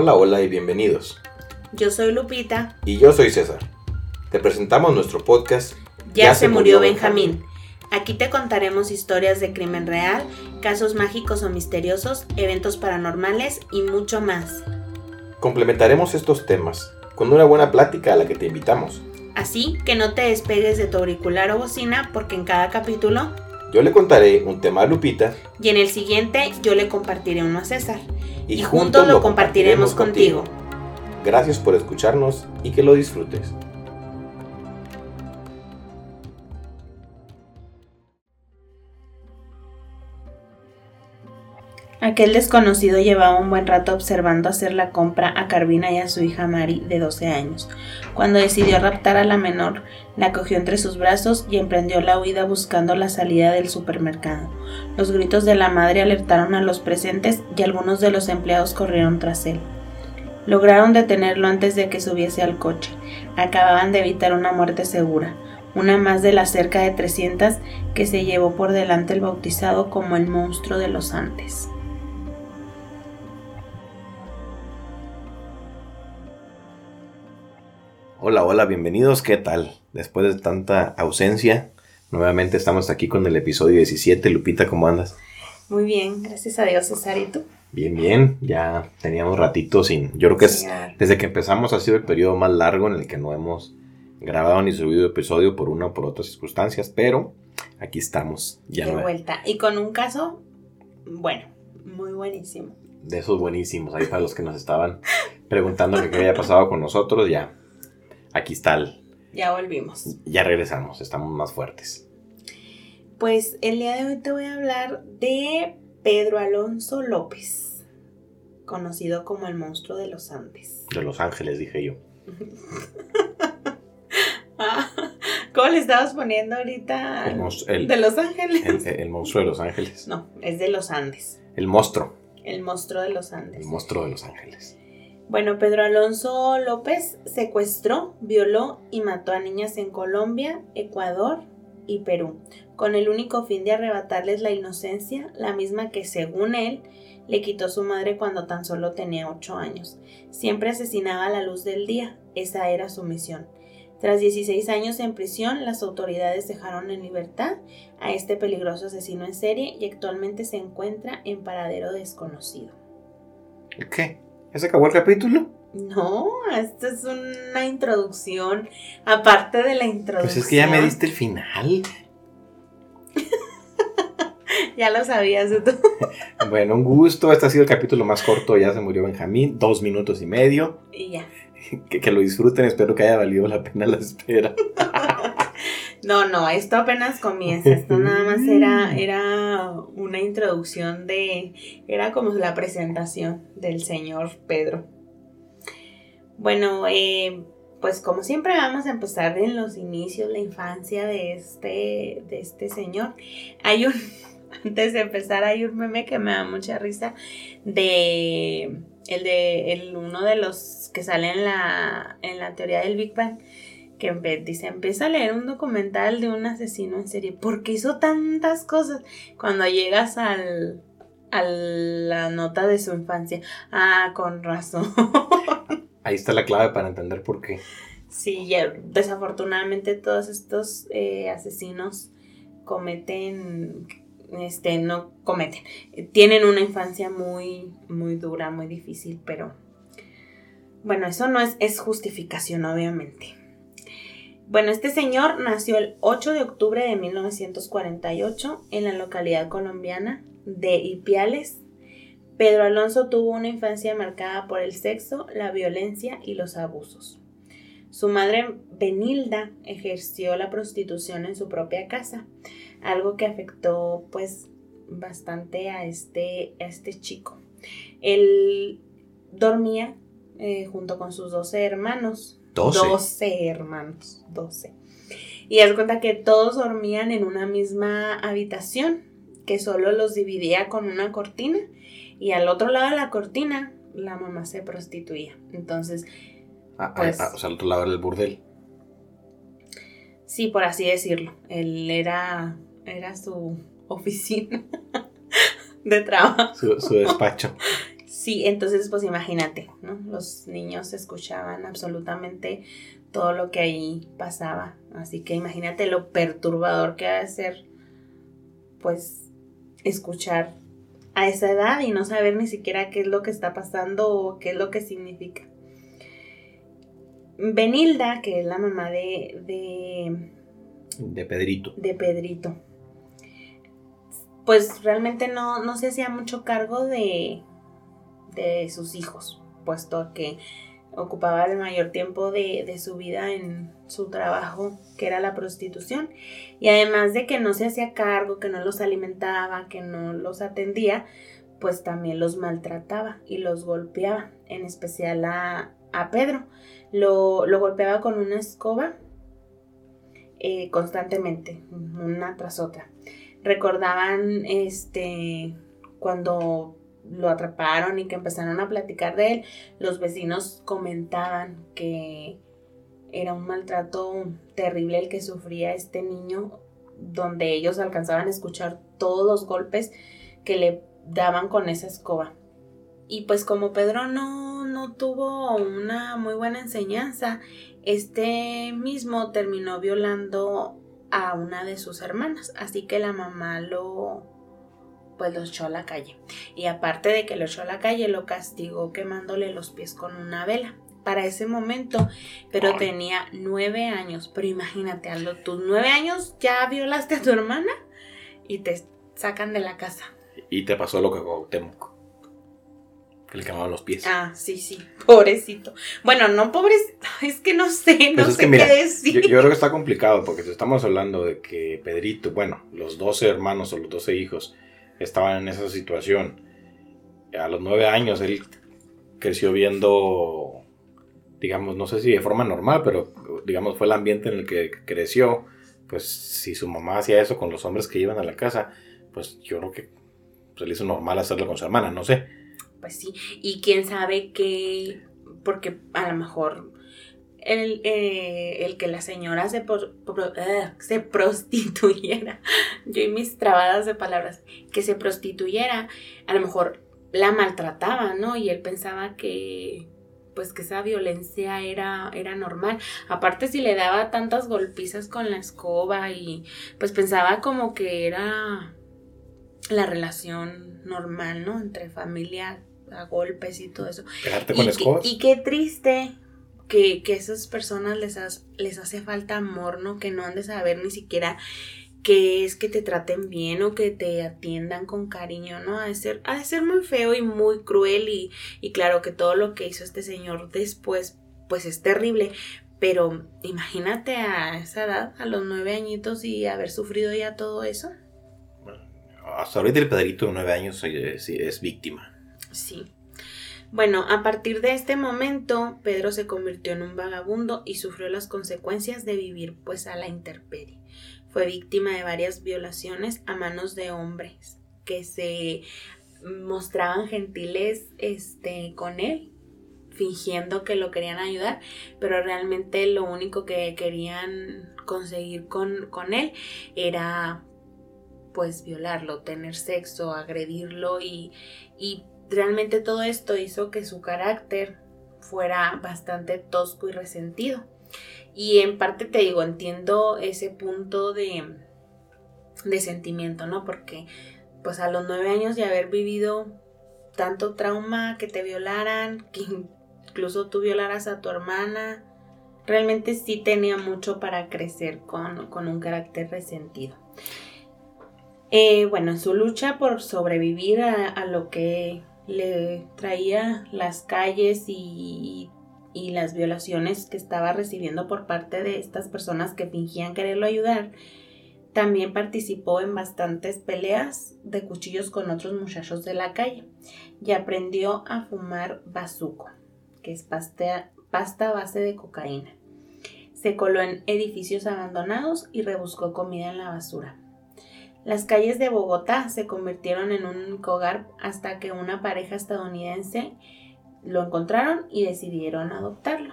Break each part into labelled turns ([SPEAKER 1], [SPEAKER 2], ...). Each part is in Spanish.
[SPEAKER 1] Hola, hola y bienvenidos.
[SPEAKER 2] Yo soy Lupita.
[SPEAKER 1] Y yo soy César. Te presentamos nuestro podcast
[SPEAKER 2] Ya, se, murió, Benjamín. Aquí te contaremos historias de crimen real, casos mágicos o misteriosos, eventos paranormales y mucho más.
[SPEAKER 1] Complementaremos estos temas con una buena plática a la que te invitamos.
[SPEAKER 2] Así que no te despegues de tu auricular o bocina porque en cada capítulo
[SPEAKER 1] Yo le contaré un tema a Lupita
[SPEAKER 2] y en el siguiente yo le compartiré uno a César.
[SPEAKER 1] Y,
[SPEAKER 2] juntos lo compartiremos contigo.
[SPEAKER 1] Gracias por escucharnos y que lo disfrutes.
[SPEAKER 2] Aquel desconocido llevaba un buen rato observando hacer la compra a Carvina y a su hija Mari, de 12 años. Cuando decidió raptar a la menor, la cogió entre sus brazos y emprendió la huida buscando la salida del supermercado. Los gritos de la madre alertaron a los presentes y algunos de los empleados corrieron tras él. Lograron detenerlo antes de que subiese al coche. Acababan de evitar una muerte segura, una más de las cerca de 300 que se llevó por delante el bautizado como el monstruo de los Andes.
[SPEAKER 1] Hola, hola, bienvenidos. ¿Qué tal? Después de tanta ausencia, nuevamente estamos aquí con el episodio 17. Lupita, ¿cómo andas?
[SPEAKER 2] Muy bien, gracias a Dios, César. ¿Y tú?
[SPEAKER 1] Bien, bien. Ya teníamos ratito sin. Yo creo que es, desde que empezamos ha sido el periodo más largo en el que no hemos grabado ni subido episodio por una o por otras circunstancias, pero aquí estamos. Ya
[SPEAKER 2] de
[SPEAKER 1] no-
[SPEAKER 2] vuelta. Y con un caso, bueno, muy buenísimo.
[SPEAKER 1] de esos buenísimos. Ahí para los que nos estaban preguntando qué había pasado con nosotros, ya. Aquí está. el-
[SPEAKER 2] Ya volvimos.
[SPEAKER 1] ya regresamos. Estamos más fuertes.
[SPEAKER 2] Pues el día de hoy te voy a hablar de Pedro Alonso López, conocido como el monstruo de los Andes.
[SPEAKER 1] De Los Ángeles, dije yo.
[SPEAKER 2] Ah, ¿Cómo le estabas poniendo ahorita?
[SPEAKER 1] El, mos- el-
[SPEAKER 2] ¿De Los Ángeles?
[SPEAKER 1] el- el monstruo de Los Ángeles.
[SPEAKER 2] No, es de los Andes.
[SPEAKER 1] El monstruo.
[SPEAKER 2] El monstruo de los Andes.
[SPEAKER 1] El monstruo de Los Ángeles.
[SPEAKER 2] Bueno, Pedro Alonso López secuestró, violó y mató a niñas en Colombia, Ecuador y Perú, con el único fin de arrebatarles la inocencia, la misma que según él le quitó su madre cuando tan solo tenía 8 años. Siempre asesinaba a la luz del día, esa era su misión. Tras 16 años en prisión, las autoridades dejaron en libertad a este peligroso asesino en serie y actualmente se encuentra en paradero desconocido.
[SPEAKER 1] ¿Qué? ¿Ya se acabó el capítulo?
[SPEAKER 2] No, esta es una introducción. Aparte de la introducción.
[SPEAKER 1] Pues es que ya me diste el final.
[SPEAKER 2] Ya lo sabías tú.
[SPEAKER 1] Bueno, un gusto. Este ha sido el capítulo más corto. Ya se murió Benjamín. Dos minutos y medio.
[SPEAKER 2] Y ya.
[SPEAKER 1] Que, que lo disfruten. Espero que haya valido la pena la espera.
[SPEAKER 2] No, no, esto apenas comienza. Esto nada más era, era una introducción de. Era como la presentación del señor Pedro. Bueno, eh, pues como siempre vamos a empezar en los inicios, la infancia de este, de este señor. Hay un. Antes de empezar, hay un meme que me da mucha risa de. El de el, uno de los que sale en la, en la teoría del Big Bang que dice, empieza a leer un documental de un asesino en serie. ¿Por qué hizo tantas cosas? Cuando llegas al, a la nota de su infancia. Ah, con razón.
[SPEAKER 1] Ahí está la clave para entender por qué.
[SPEAKER 2] sí, ya, desafortunadamente todos estos eh, asesinos cometen, este, no cometen, eh, tienen una infancia muy, muy dura, muy difícil, pero bueno, eso no es, es justificación, obviamente. Bueno, este señor nació el 8 de octubre de 1948 en la localidad colombiana de Ipiales. Pedro Alonso tuvo una infancia marcada por el sexo, la violencia y los abusos. Su madre Benilda ejerció la prostitución en su propia casa, algo que afectó pues bastante a este, a este chico. Él dormía eh, junto con sus 12 hermanos.
[SPEAKER 1] 12.
[SPEAKER 2] 12 hermanos, 12. Y haz cuenta que todos dormían en una misma habitación, que solo los dividía con una cortina, y al otro lado de la cortina la mamá se prostituía. Entonces,
[SPEAKER 1] Ah, ah,
[SPEAKER 2] Pues-
[SPEAKER 1] ah, o sea, al otro lado era el burdel.
[SPEAKER 2] sí, por así decirlo, él era, era su oficina de trabajo.
[SPEAKER 1] Su, su despacho.
[SPEAKER 2] Sí, entonces pues imagínate, ¿no? Los niños escuchaban absolutamente todo lo que ahí pasaba. Así que imagínate lo perturbador que ha de ser, pues, escuchar a esa edad y no saber ni siquiera qué es lo que está pasando o qué es lo que significa. Benilda, que es la mamá de, de,
[SPEAKER 1] De Pedrito.
[SPEAKER 2] de Pedrito, pues realmente no, no se hacía mucho cargo de, de sus hijos, puesto que ocupaba el mayor tiempo de, su vida en su trabajo, que era la prostitución. Y además de que no se hacía cargo, que no los alimentaba, que no los atendía, pues también los maltrataba y los golpeaba, en especial a, Pedro. Lo, lo golpeaba con una escoba eh, constantemente, una tras otra. Recordaban este cuando lo atraparon y que empezaron a platicar de él, los vecinos comentaban que era un maltrato terrible el que sufría este niño, donde ellos alcanzaban a escuchar todos los golpes que le daban con esa escoba. Y pues como Pedro no, no tuvo una muy buena enseñanza, este mismo terminó violando a una de sus hermanas, así que la mamá lo pues lo echó a la calle. Y aparte de que lo echó a la calle, lo castigó quemándole los pies con una vela. Para ese momento, pero tenía nueve años. Pero imagínate, a los- tus nueve años ya violaste a tu hermana y te sacan de la casa.
[SPEAKER 1] Y te pasó lo que Cuauhtémoc. Que le quemaban los pies.
[SPEAKER 2] Ah, sí, sí, pobrecito. Bueno, no pobrecito, es que no sé, no
[SPEAKER 1] Pues es
[SPEAKER 2] sé
[SPEAKER 1] mira,
[SPEAKER 2] qué decir.
[SPEAKER 1] Yo, yo creo que está complicado porque si estamos hablando de que Pedrito, bueno, los 12 hermanos o los 12 hijos estaban en esa situación. A los 9 años él creció viendo, digamos, no sé si de forma normal, pero digamos fue el ambiente en el que creció. Pues si su mamá hacía eso con los hombres que iban a la casa, pues yo creo que pues, le hizo normal hacerlo con su hermana, no sé.
[SPEAKER 2] Pues sí, y quién sabe qué, porque a lo mejor el, eh, el que la señora se, por- pro- ah, se prostituyera, yo y mis trabadas de palabras, que se prostituyera, a lo mejor la maltrataba, ¿no? Y él pensaba que pues que esa violencia era, era normal. Aparte si le daba tantas golpizas con la escoba y pues pensaba como que era la relación normal, ¿no? Entre familia a golpes y todo eso.
[SPEAKER 1] Pegarte con
[SPEAKER 2] y,
[SPEAKER 1] escobas.
[SPEAKER 2] qué- y qué triste que, que a esas personas les, has- les hace falta amor, ¿no? Que no han de saber ni siquiera qué es que te traten bien o que te atiendan con cariño, ¿no? Ha de ser, ha de ser muy feo y muy cruel y, y claro que todo lo que hizo este señor después, pues es terrible. Pero imagínate a esa edad, a los nueve añitos y haber sufrido ya todo eso.
[SPEAKER 1] Hasta ahorita el Pedrito de 9 años eh, es víctima.
[SPEAKER 2] Sí. Bueno, a partir de este momento, Pedro se convirtió en un vagabundo y sufrió las consecuencias de vivir pues a la intemperie. Fue víctima de varias violaciones a manos de hombres que se mostraban gentiles este con él, fingiendo que lo querían ayudar, pero realmente lo único que querían conseguir con, con él era pues violarlo, tener sexo, agredirlo y, y realmente todo esto hizo que su carácter fuera bastante tosco y resentido. Y en parte te digo, entiendo ese punto de, de sentimiento, ¿no? Porque pues a los nueve años de haber vivido tanto trauma, que te violaran, que incluso tú violaras a tu hermana, realmente sí tenía mucho para crecer con, con un carácter resentido. Eh, bueno, en su lucha por sobrevivir a, a lo que le traía las calles y, las violaciones que estaba recibiendo por parte de estas personas que fingían quererlo ayudar, también participó en bastantes peleas de cuchillos con otros muchachos de la calle y aprendió a fumar bazuco, que es pasta, base de cocaína. Se coló en edificios abandonados y rebuscó comida en la basura. Las calles de Bogotá se convirtieron en un hogar hasta que una pareja estadounidense lo encontraron y decidieron adoptarlo.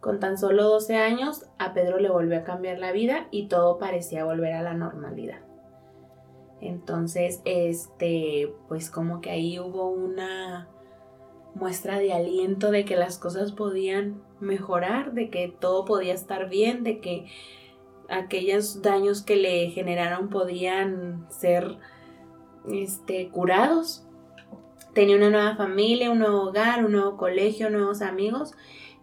[SPEAKER 2] Con tan solo 12 años, a Pedro le volvió a cambiar la vida y todo parecía volver a la normalidad. Entonces, este, pues como que ahí hubo una muestra de aliento de que las cosas podían mejorar, de que todo podía estar bien, de que aquellos daños que le generaron podían ser este, curados. Tenía una nueva familia, un nuevo hogar, un nuevo colegio, nuevos amigos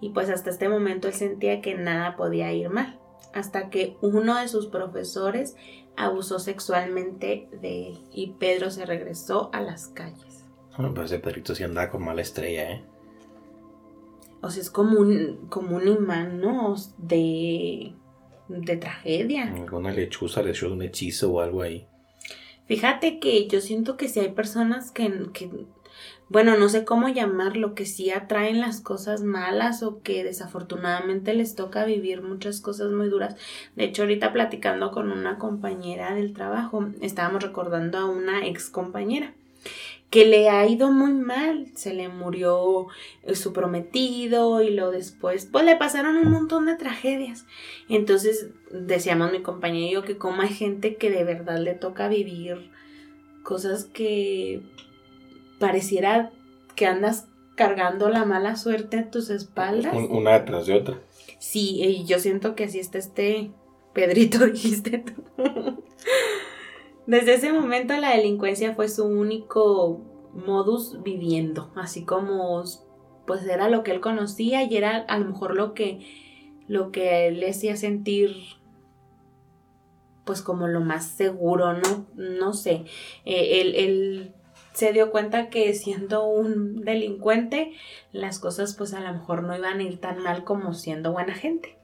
[SPEAKER 2] y pues hasta este momento él sentía que nada podía ir mal, hasta que uno de sus profesores abusó sexualmente de él y Pedro se regresó a las calles.
[SPEAKER 1] Bueno, pues ese Pedrito sí andaba con mala estrella, ¿eh?
[SPEAKER 2] O sea, es como un, como un imán, ¿no? De, de tragedia.
[SPEAKER 1] Alguna lechuza le echó un hechizo o algo ahí.
[SPEAKER 2] Fíjate que yo siento que si hay personas que, que bueno, no sé cómo llamarlo, que sí atraen las cosas malas o que desafortunadamente les toca vivir muchas cosas muy duras. De hecho, ahorita platicando con una compañera del trabajo, estábamos recordando a una ex compañera que le ha ido muy mal, se le murió eh, su prometido y lo después, pues le pasaron un montón de tragedias. Entonces decíamos mi compañera y yo que como hay gente que de verdad le toca vivir cosas que pareciera que andas cargando la mala suerte a tus espaldas.
[SPEAKER 1] Una detrás de otra.
[SPEAKER 2] Sí, y yo siento que así está este Pedrito, dijiste tú. Desde ese momento la delincuencia fue su único modus viviendo, así como pues era lo que él conocía y era a lo mejor lo que lo que le hacía sentir pues como lo más seguro, no, no sé, eh, él se dio cuenta que siendo un delincuente, las cosas pues a lo mejor no iban a ir tan mal como siendo buena gente.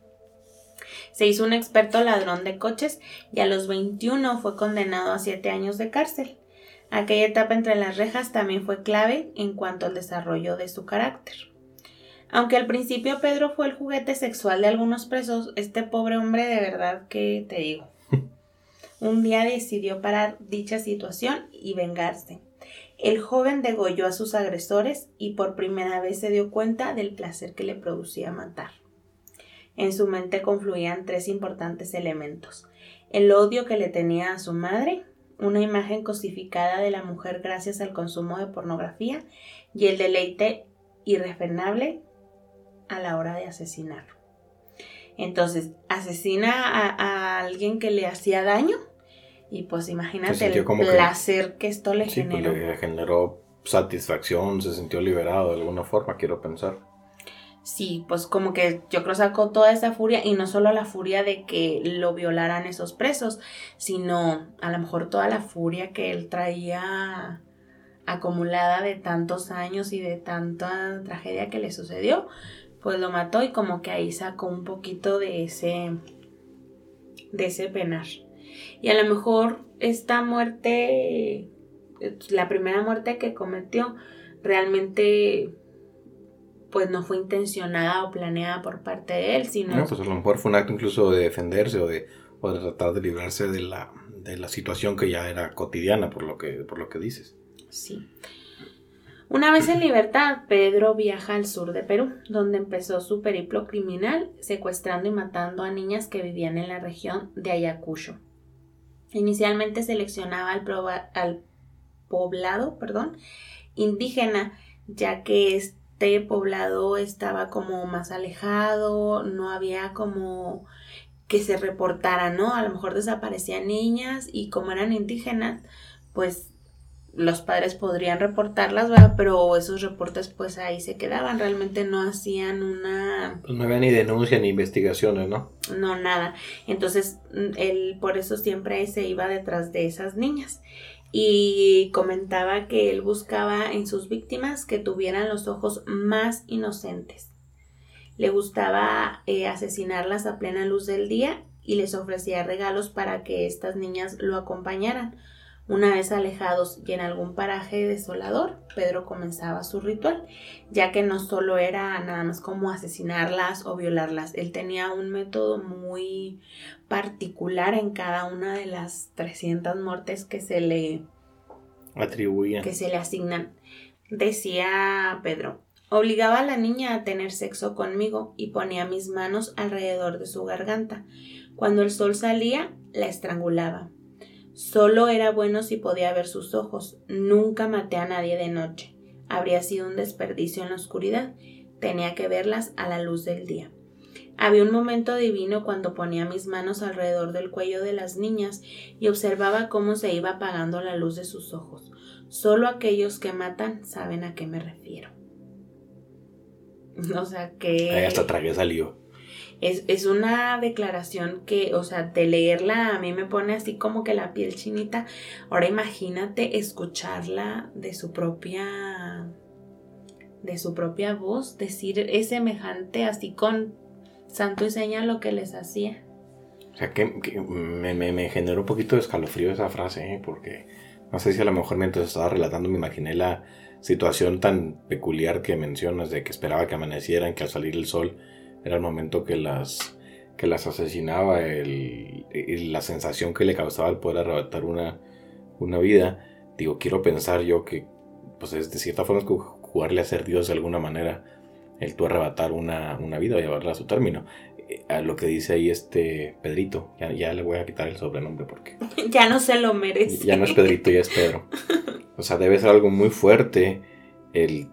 [SPEAKER 2] Se hizo un experto ladrón de coches y a los 21 fue condenado a 7 años de cárcel. Aquella etapa entre las rejas también fue clave en cuanto al desarrollo de su carácter. Aunque al principio Pedro fue el juguete sexual de algunos presos, este pobre hombre de verdad que te digo. Un día decidió parar dicha situación y vengarse. El joven degolló a sus agresores y por primera vez se dio cuenta del placer que le producía matar. En su mente confluían tres importantes elementos. El odio que le tenía a su madre, una imagen cosificada de la mujer gracias al consumo de pornografía y el deleite irrefrenable a la hora de asesinar. Entonces, asesina a, a alguien que le hacía daño y pues imagínate el placer que, esto le
[SPEAKER 1] sí, pues, generó. le generó satisfacción, se sintió liberado de alguna forma, quiero pensar.
[SPEAKER 2] Sí, pues como que yo creo sacó toda esa furia y no solo la furia de que lo violaran esos presos, sino a lo mejor toda la furia que él traía acumulada de tantos años y de tanta tragedia que le sucedió, pues lo mató y como que ahí sacó un poquito de ese de ese penar. Y a lo mejor esta muerte, la primera muerte que cometió, realmente pues no fue intencionada o planeada por parte de él, sino...
[SPEAKER 1] No, pues a lo mejor fue un acto incluso de defenderse o de, o de tratar de librarse de la, de la situación que ya era cotidiana, por lo que, por lo que dices.
[SPEAKER 2] Sí. Una vez en libertad, Pedro viaja al sur de Perú, donde empezó su periplo criminal, secuestrando y matando a niñas que vivían en la región de Ayacucho. Inicialmente seleccionaba al, poblado perdón, indígena, ya que este poblado estaba como más alejado, no había como que se reportara, ¿no? A lo mejor desaparecían niñas y como eran indígenas, pues los padres podrían reportarlas, ¿verdad? Pero esos reportes pues ahí se quedaban, realmente no hacían una...
[SPEAKER 1] Pues no había ni denuncia ni investigaciones, ¿no?
[SPEAKER 2] No, nada. Entonces, mm, él por eso siempre se iba detrás de esas niñas. Y comentaba que él buscaba en sus víctimas que tuvieran los ojos más inocentes. Le gustaba eh, asesinarlas a plena luz del día y les ofrecía regalos para que estas niñas lo acompañaran una vez alejados y en algún paraje desolador, Pedro comenzaba su ritual, ya que no solo era nada más como asesinarlas o violarlas, él tenía un método muy particular en cada una de las 300 muertes que se le
[SPEAKER 1] atribuían,
[SPEAKER 2] que se le asignan. Decía Pedro, obligaba a la niña a tener sexo conmigo y ponía mis manos alrededor de su garganta. Cuando el sol salía, la estrangulaba. Solo era bueno si podía ver sus ojos. Nunca maté a nadie de noche. habría sido un desperdicio en la oscuridad. Tenía que verlas a la luz del día. Había un momento divino cuando ponía mis manos alrededor del cuello de las niñas y observaba cómo se iba apagando la luz de sus ojos. Solo aquellos que matan saben a qué me refiero. O sea que...
[SPEAKER 1] Ahí hasta tragué salió.
[SPEAKER 2] Es, es, una declaración que, o sea, de leerla a mí me pone así como que la piel chinita. Ahora imagínate escucharla de su propia de su propia voz, decir es semejante así con santo y seña lo que les hacía.
[SPEAKER 1] O sea, que, me, me, generó un poquito de escalofrío esa frase, ¿eh? porque no sé si a lo mejor mientras estaba relatando me imaginé la situación tan peculiar que mencionas de que esperaba que amanecieran, que al salir el sol era el momento que las, que las asesinaba, el, la sensación que le causaba el poder arrebatar una, una vida. Digo, quiero pensar yo que, pues es de cierta forma, jugarle a ser Dios de alguna manera, el tú arrebatar una, una vida o llevarla a su término. Eh, a lo que dice ahí este Pedrito, ya, ya le voy a quitar el sobrenombre porque...
[SPEAKER 2] ya no se lo merece.
[SPEAKER 1] Ya no es Pedrito, ya es Pedro. O sea, debe ser algo muy fuerte el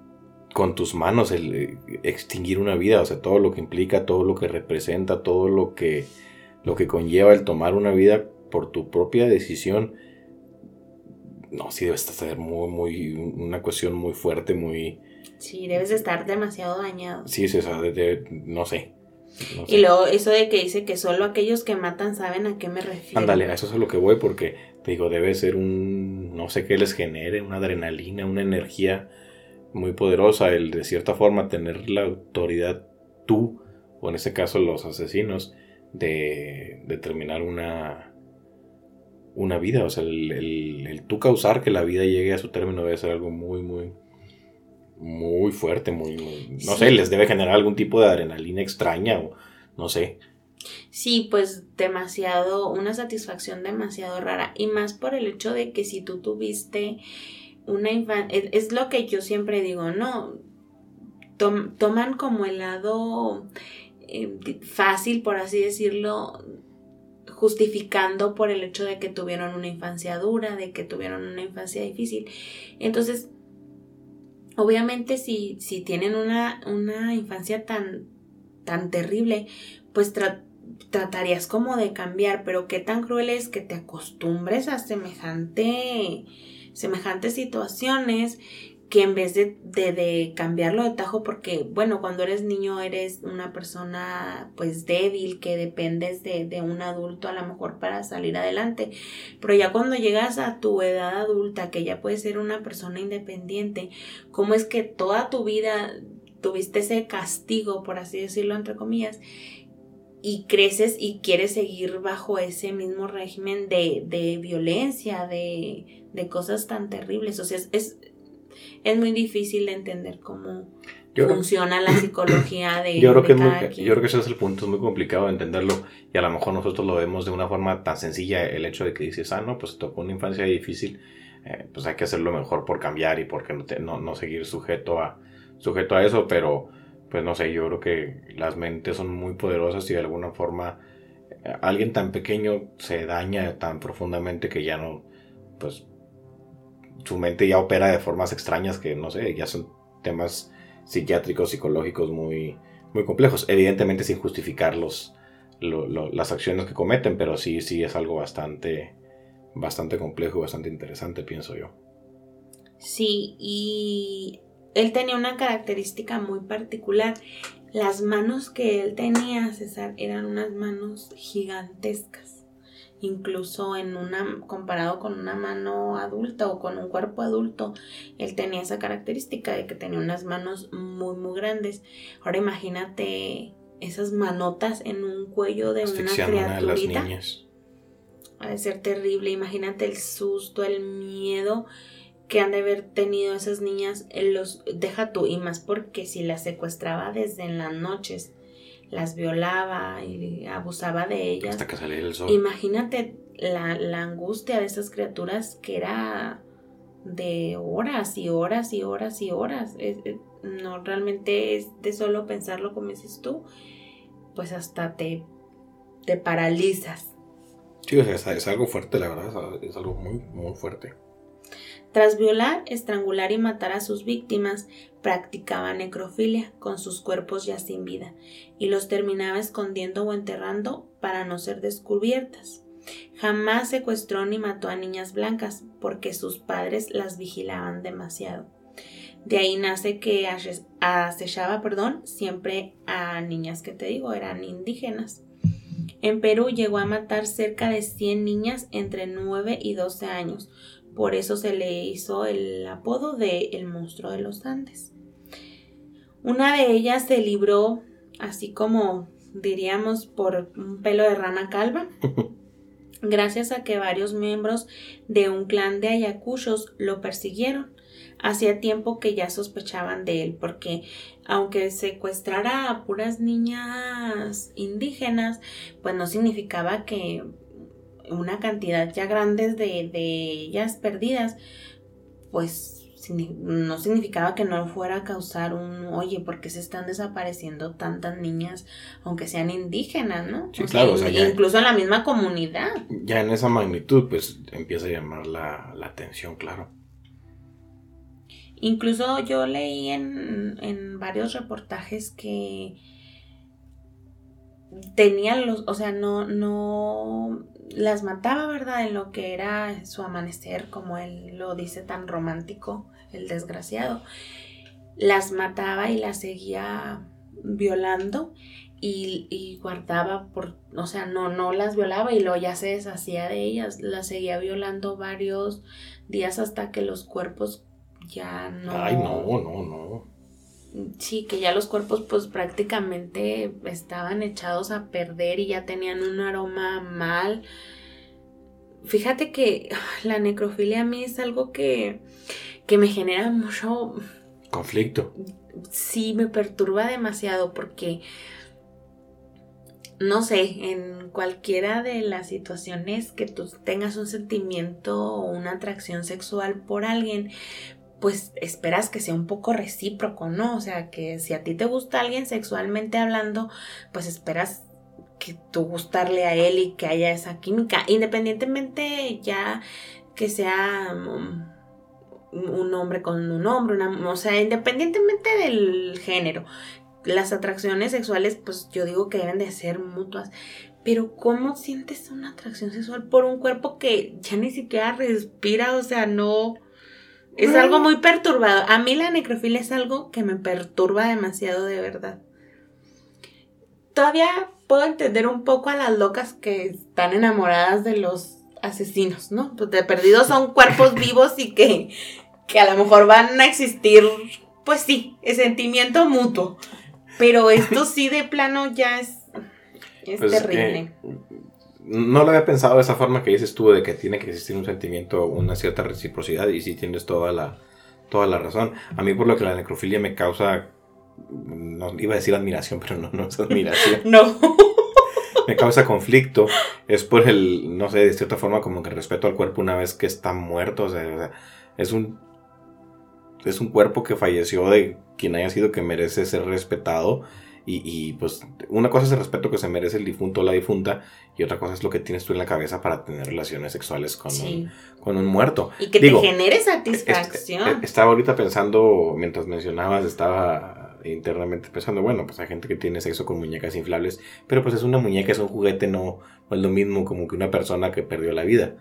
[SPEAKER 1] con tus manos el eh, extinguir una vida, o sea, todo lo que implica, todo lo que representa, todo lo que, lo que conlleva el tomar una vida por tu propia decisión. No, sí debe ser muy, muy, una cuestión muy fuerte, muy...
[SPEAKER 2] Sí, debes de estar demasiado dañado.
[SPEAKER 1] Sí, sí, o sea, no sé.
[SPEAKER 2] Y luego eso de que dice que solo aquellos que matan saben a qué me refiero.
[SPEAKER 1] Ándale, a eso es a lo que voy porque, te digo, debe ser un, no sé qué les genere, una adrenalina, una energía muy poderosa el de cierta forma tener la autoridad tú, o en este caso los asesinos, de determinar una, una vida. O sea, el, tú causar que la vida llegue a su término debe ser algo muy, muy, muy fuerte, muy, no sé, les debe generar algún tipo de adrenalina extraña o no sé.
[SPEAKER 2] Sí, pues demasiado, una satisfacción demasiado rara y más por el hecho de que si tú tuviste una infancia, es, lo que yo siempre digo, ¿no? toman como el lado eh, fácil, por así decirlo, justificando por el hecho de que tuvieron una infancia dura, de que tuvieron una infancia difícil. Entonces, obviamente si, si tienen una, una infancia tan, tan terrible, pues tratarías como de cambiar, pero qué tan cruel es que te acostumbres a semejante semejantes situaciones que en vez de, de, cambiarlo de tajo, porque bueno, cuando eres niño eres una persona pues débil, que dependes de, de, un adulto a lo mejor para salir adelante, pero ya cuando llegas a tu edad adulta, que ya puedes ser una persona independiente, ¿cómo es que toda tu vida tuviste ese castigo, por así decirlo, entre comillas? Y creces y quieres seguir bajo ese mismo régimen de, de violencia, de, de cosas tan terribles. O sea, es, es, muy difícil de entender cómo funciona la psicología de,
[SPEAKER 1] yo creo que Yo creo que ese es el punto, es muy complicado de entenderlo y a lo mejor nosotros lo vemos de una forma tan sencilla, el hecho de que dices, ah, no, pues tocó una infancia difícil, eh, pues hay que hacerlo mejor por cambiar y porque no, no, seguir sujeto a, sujeto a eso, pero pues no sé, yo creo que las mentes son muy poderosas y de alguna forma eh, alguien tan pequeño se daña tan profundamente que ya no, pues su mente ya opera de formas extrañas que, no sé, ya son temas psiquiátricos, psicológicos muy, muy complejos. Evidentemente sin justificar los, las acciones que cometen, pero sí, sí es algo bastante, bastante complejo y bastante interesante, pienso yo.
[SPEAKER 2] Sí, y él tenía una característica muy particular. Las manos que él tenía, César, eran unas manos gigantescas incluso en una comparado con una mano adulta o con un cuerpo adulto, él tenía esa característica de que tenía unas manos muy muy grandes. Ahora imagínate esas manotas en un cuello de una criaturita. Va a ser terrible. Imagínate el susto, el miedo que han de haber tenido esas niñas. Los deja tú y más porque si las secuestraba desde en las noches las violaba y abusaba de ellas.
[SPEAKER 1] Hasta que saliera el sol.
[SPEAKER 2] Imagínate la, la, angustia de esas criaturas que era de horas y horas y horas y horas. no, realmente es de solo pensarlo como dices tú, pues hasta te, te paralizas.
[SPEAKER 1] Sí, o sea, es, algo fuerte, la verdad, es algo muy, muy fuerte.
[SPEAKER 2] Tras violar, estrangular y matar a sus víctimas, practicaba necrofilia con sus cuerpos ya sin vida y los terminaba escondiendo o enterrando para no ser descubiertas. Jamás secuestró ni mató a niñas blancas porque sus padres las vigilaban demasiado. De ahí nace que acechaba, perdón, siempre a niñas que te digo, eran indígenas. En Perú llegó a matar cerca de 100 niñas entre 9 y 12 años. Por eso se le hizo el apodo de el monstruo de los Andes. Una de ellas se libró, así como diríamos, por un pelo de rana calva. gracias a que varios miembros de un clan de ayacuchos lo persiguieron. Hacía tiempo que ya sospechaban de él, porque aunque secuestrara a puras niñas indígenas, pues no significaba que una cantidad ya grande de, de ellas perdidas, pues no significaba que no fuera a causar un, oye, porque se están desapareciendo tantas niñas, aunque sean indígenas, ¿no?
[SPEAKER 1] Sí, claro,
[SPEAKER 2] incluso en la misma comunidad.
[SPEAKER 1] Ya en esa magnitud, pues empieza a llamar la, atención, claro.
[SPEAKER 2] Incluso yo leí en, en varios reportajes que tenían los, o sea, no, no las mataba, ¿verdad? En lo que era su amanecer, como él lo dice tan romántico, el desgraciado. Las mataba y las seguía violando y, guardaba por, o sea, no, no las violaba y luego ya se deshacía de ellas, las seguía violando varios días hasta que los cuerpos ya no.
[SPEAKER 1] Ay, no, no, no.
[SPEAKER 2] Sí, que ya los cuerpos pues prácticamente estaban echados a perder y ya tenían un aroma mal. Fíjate que la necrofilia a mí es algo que, que me genera mucho...
[SPEAKER 1] Conflicto.
[SPEAKER 2] Sí, me perturba demasiado porque, no sé, en cualquiera de las situaciones que tú tengas un sentimiento o una atracción sexual por alguien, pues esperas que sea un poco recíproco, ¿no? O sea, que si a ti te gusta alguien sexualmente hablando, pues esperas que tú gustarle a él y que haya esa química, independientemente ya que sea um, un hombre con un hombre, una, o sea, independientemente del género. Las atracciones sexuales, pues yo digo que deben de ser mutuas. Pero ¿cómo sientes una atracción sexual por un cuerpo que ya ni siquiera respira? O sea, no es algo muy perturbado. A mí la necrofilia es algo que me perturba demasiado de verdad. Todavía puedo entender un poco a las locas que están enamoradas de los asesinos, ¿no? Pues de perdidos son cuerpos vivos y que, que a lo mejor van a existir, pues sí, el sentimiento mutuo. Pero esto sí de plano ya es, es pues, terrible.
[SPEAKER 1] Eh, no lo había pensado de esa forma que dices tú, de que tiene que existir un sentimiento, una cierta reciprocidad, y sí tienes toda la, toda la razón. A mí por lo que la necrofilia me causa, no iba a decir admiración, pero no, no es admiración.
[SPEAKER 2] no.
[SPEAKER 1] me causa conflicto, es por el, no sé, de cierta forma como que respeto al cuerpo una vez que está muerto, o sea, es un, es un cuerpo que falleció de quien haya sido que merece ser respetado y, pues una cosa es el respeto que se merece el difunto o la difunta y otra cosa es lo que tienes tú en la cabeza para tener relaciones sexuales con, un, con un muerto.
[SPEAKER 2] Y que te genere satisfacción.
[SPEAKER 1] estaba ahorita pensando, mientras mencionabas, estaba internamente pensando, bueno, pues hay gente que tiene sexo con muñecas inflables, pero pues es una muñeca, es un juguete, no, no es lo mismo como que una persona que perdió la vida.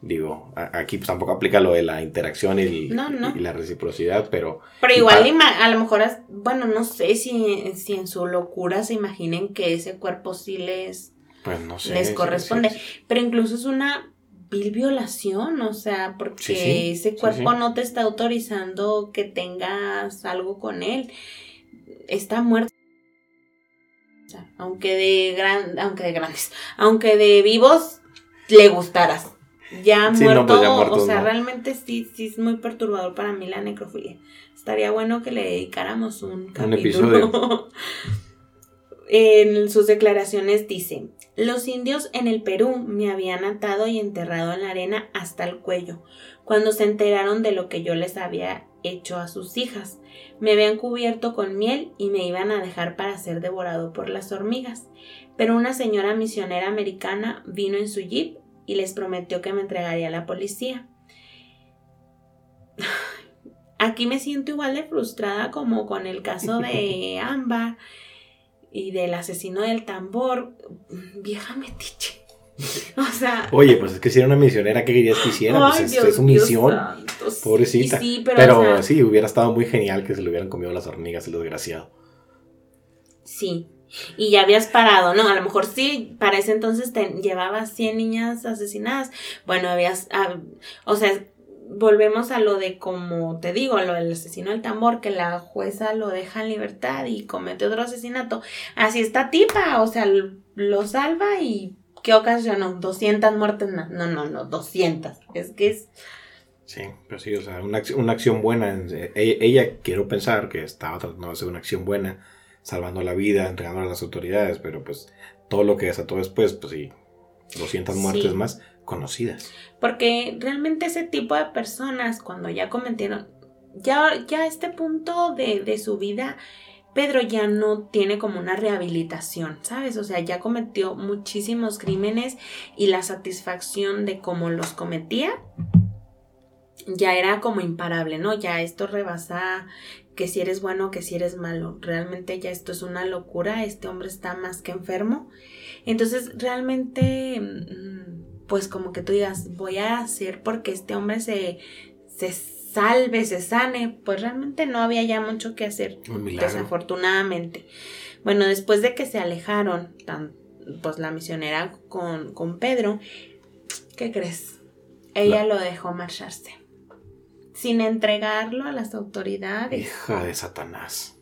[SPEAKER 1] Digo, aquí pues tampoco aplica lo de la interacción y, la reciprocidad, pero...
[SPEAKER 2] Pero igual a lo mejor, bueno, no sé si, si en su locura se imaginen que ese cuerpo sí les,
[SPEAKER 1] pues no sé,
[SPEAKER 2] les corresponde. Pero incluso es una vil violación, o sea, porque ese cuerpo no te está autorizando que tengas algo con él. Está muerto. aunque de gran, aunque de grandes, aunque de vivos le gustaras ya muerto, pues o sea, realmente sí, sí es muy perturbador para mí la necrofilia. Estaría bueno que le dedicáramos un capítulo. en sus declaraciones dice, los indios en el Perú me habían atado y enterrado en la arena hasta el cuello, cuando se enteraron de lo que yo les había hecho a sus hijas. Me habían cubierto con miel y me iban a dejar para ser devorado por las hormigas. Pero una señora misionera americana vino en su jeep y les prometió que me entregaría a la policía. aquí me siento igual de frustrada como con el caso de Ámbar y del asesino del tambor. Vieja metiche. O sea.
[SPEAKER 1] Oye, pues es que si era una misionera, ¿qué querías que hiciera? pues es, su misión. Pobrecita. pero, sí, hubiera estado muy genial que se le hubieran comido las hormigas, el desgraciado.
[SPEAKER 2] Sí. Y ya habías parado, ¿no? A lo mejor sí, para ese entonces te llevabas 100 niñas asesinadas. Bueno, habías. O sea, volvemos a lo de, como te digo, lo del asesino del tambor, que la jueza lo deja en libertad y comete otro asesinato. Así está tipa, o sea, lo salva y ¿qué ocasionó? 200 muertes, no, no, no, 200. Es que es...
[SPEAKER 1] Sí, pero sí, o sea, una, una acción buena. Ella, ella, quiero pensar que estaba tratando de hacer una acción buena, salvando la vida, entregando a las autoridades, pero pues todo lo que desató después, pues sí, 200 muertes más conocidas.
[SPEAKER 2] Porque realmente ese tipo de personas, cuando ya cometieron, ya, ya a este punto de, de su vida, Pedro ya no tiene como una rehabilitación, ¿sabes? O sea, ya cometió muchísimos crímenes y la satisfacción de cómo los cometía ya era como imparable, ¿no? Ya esto rebasa que si eres bueno, que si eres malo. Realmente ya esto es una locura, este hombre está más que enfermo. Entonces, realmente, mm, pues como que tú digas, voy a hacer porque este hombre se, se salve, se sane, pues realmente no había ya mucho que hacer, desafortunadamente. Bueno, después de que se alejaron, tan, pues la misionera con, con Pedro, ¿qué crees? Ella lo dejó marcharse, sin entregarlo a las autoridades.
[SPEAKER 1] Hija de Satanás.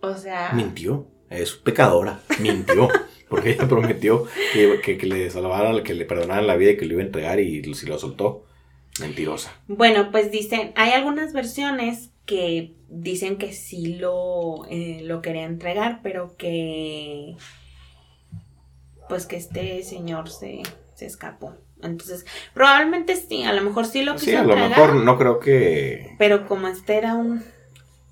[SPEAKER 2] O sea...
[SPEAKER 1] Mintió, es pecadora, mintió. porque ella prometió que, que, le salvaran, que le perdonaran la vida y que le iba a entregar y si lo soltó. Mentirosa.
[SPEAKER 2] Bueno, pues dicen, hay algunas versiones que dicen que sí lo, eh, lo quería entregar, pero que pues que este señor se, se escapó. Entonces, probablemente sí, a lo mejor sí lo quiso Sí, a lo mejor
[SPEAKER 1] no creo que...
[SPEAKER 2] Pero como este era un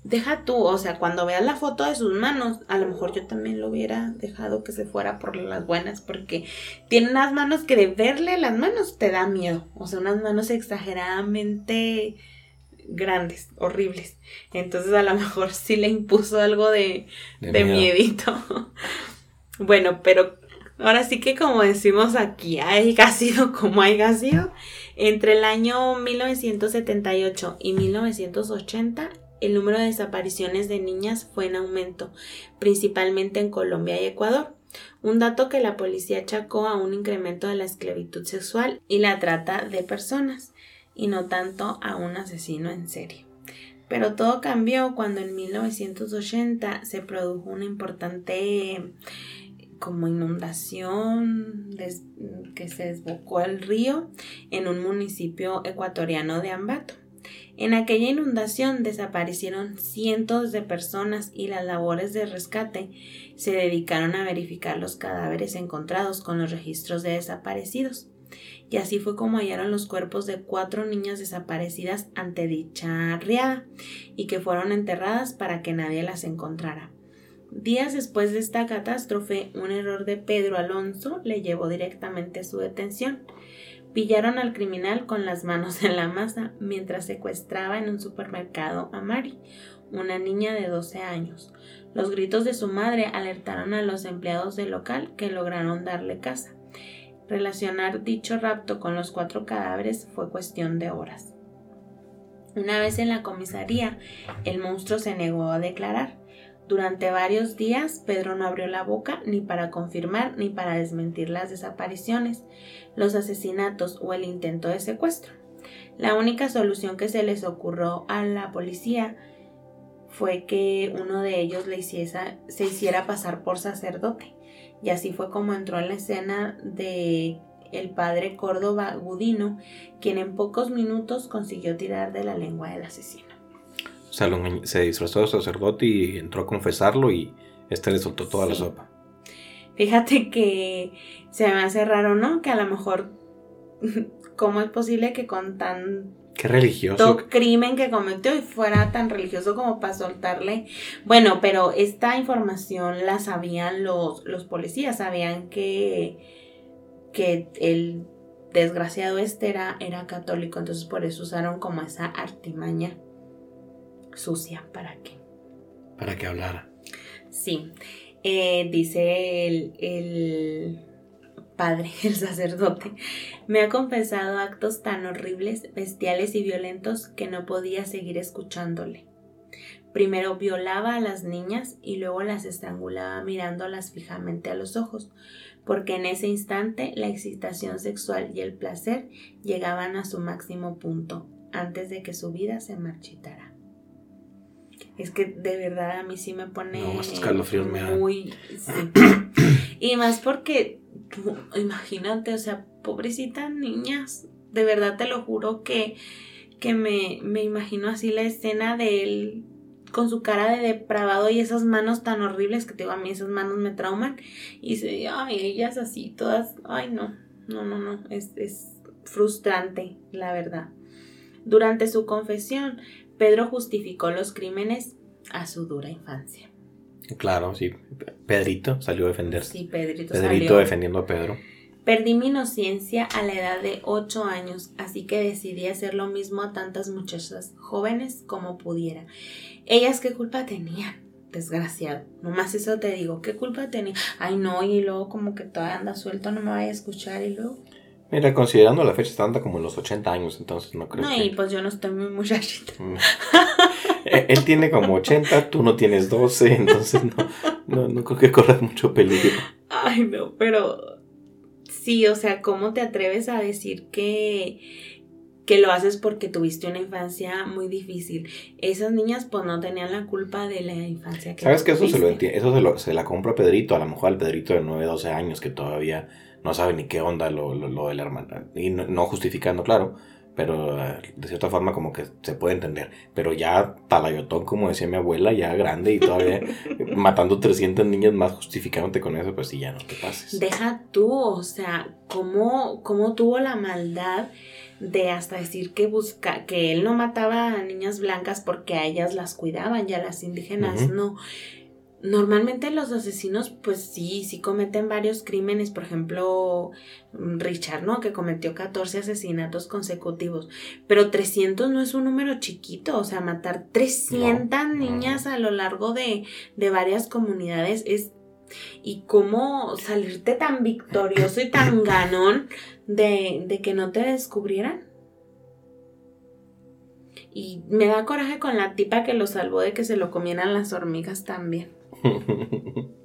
[SPEAKER 2] deja tú, o sea, cuando veas la foto de sus manos, a lo mejor yo también lo hubiera dejado que se fuera por las buenas, porque tiene unas manos que de verle las manos te da miedo, o sea, unas manos exageradamente grandes, horribles. Entonces a lo mejor sí le impuso algo de, de, miedito. bueno, pero ahora sí que como decimos aquí, haya sido como haya sido, entre el año 1978 y 1980 el número de desapariciones de niñas fue en aumento, principalmente en Colombia y Ecuador, un dato que la policía achacó a un incremento de la esclavitud sexual y la trata de personas, y no tanto a un asesino en serie. Pero todo cambió cuando en 1980 se produjo una importante como inundación que se desbocó el río en un municipio ecuatoriano de Ambato. En aquella inundación desaparecieron cientos de personas y las labores de rescate se dedicaron a verificar los cadáveres encontrados con los registros de desaparecidos. Y así fue como hallaron los cuerpos de cuatro niñas desaparecidas ante dicha riada y que fueron enterradas para que nadie las encontrara. Días después de esta catástrofe, un error de Pedro Alonso le llevó directamente a su detención. Pillaron al criminal con las manos en la masa mientras secuestraba en un supermercado a Mari, una niña de 12 años. Los gritos de su madre alertaron a los empleados del local que lograron darle casa. Relacionar dicho rapto con los cuatro cadáveres fue cuestión de horas. Una vez en la comisaría, el monstruo se negó a declarar. Durante varios días, Pedro no abrió la boca ni para confirmar ni para desmentir las desapariciones los asesinatos o el intento de secuestro. La única solución que se les ocurrió a la policía fue que uno de ellos le se hiciera pasar por sacerdote. Y así fue como entró en la escena de el padre Córdoba Gudino, quien en pocos minutos consiguió tirar de la lengua del asesino.
[SPEAKER 1] Se disfrazó de sacerdote y entró a confesarlo y este le soltó toda la sopa.
[SPEAKER 2] Fíjate que se me hace raro, ¿no? Que a lo mejor, ¿cómo es posible que con tan
[SPEAKER 1] Qué religioso.
[SPEAKER 2] crimen que cometió y fuera tan religioso como para soltarle. Bueno, pero esta información la sabían los, los policías, sabían que, que él desgraciado este era, era católico, entonces por eso usaron como esa artimaña sucia para que...
[SPEAKER 1] Para que hablara.
[SPEAKER 2] Sí, eh, dice el, el padre, el sacerdote, me ha confesado actos tan horribles, bestiales y violentos que no podía seguir escuchándole. Primero violaba a las niñas y luego las estrangulaba mirándolas fijamente a los ojos, porque en ese instante la excitación sexual y el placer llegaban a su máximo punto, antes de que su vida se marchitara. Es que de verdad a mí sí me pone muy... Y más porque, imagínate, o sea, pobrecitas niñas, de verdad te lo juro que, que me, me imagino así la escena de él con su cara de depravado y esas manos tan horribles que tengo a mí esas manos me trauman. Y se ay ellas así todas ay no no no no es, es frustrante la verdad. Durante su confesión Pedro justificó los crímenes a su dura infancia
[SPEAKER 1] claro sí Pedrito salió a defenderse
[SPEAKER 2] sí Pedrito,
[SPEAKER 1] Pedrito defendiendo a Pedro
[SPEAKER 2] Perdí mi inocencia a la edad de 8 años, así que decidí hacer lo mismo a tantas muchachas jóvenes como pudiera. Ellas qué culpa tenían, desgraciado. Nomás eso te digo, ¿qué culpa tenía? Ay, no, y luego como que todavía anda suelto, no me vaya a escuchar y luego...
[SPEAKER 1] Mira, considerando la fecha, está como en los 80 años, entonces no creo
[SPEAKER 2] no, y pues yo no estoy muy muchachita.
[SPEAKER 1] Mm. Eh, él tiene como 80, tú no tienes 12, entonces no, no, no creo que corras mucho peligro.
[SPEAKER 2] Ay, no, pero... Sí, o sea, ¿cómo te atreves a decir que que lo haces porque tuviste una infancia muy difícil. Esas niñas pues no tenían la culpa de la infancia
[SPEAKER 1] que ¿Sabes que eso se lo entiende? Eso se, lo, se la compra Pedrito, a lo mejor al Pedrito de 9, 12 años que todavía no sabe ni qué onda lo, lo, de la hermana. Y no, justificando, claro, pero eh, de cierta forma como que se puede entender. Pero ya talayotón, como decía mi abuela, ya grande y todavía matando 300 niñas más justificándote con eso, pues sí, ya no te pases.
[SPEAKER 2] Deja tú, o sea, cómo, cómo tuvo la maldad de hasta decir que busca que él no mataba a niñas blancas porque a ellas las cuidaban ya las indígenas no normalmente los asesinos pues sí sí cometen varios crímenes por ejemplo Richard no que cometió 14 asesinatos consecutivos pero 300 no es un número chiquito o sea matar 300 niñas a lo largo de, de varias comunidades es y cómo salirte tan victorioso y tan ganón de, que no te descubrieran. Y me da coraje con la tipa que lo salvó de que se lo comieran las hormigas también.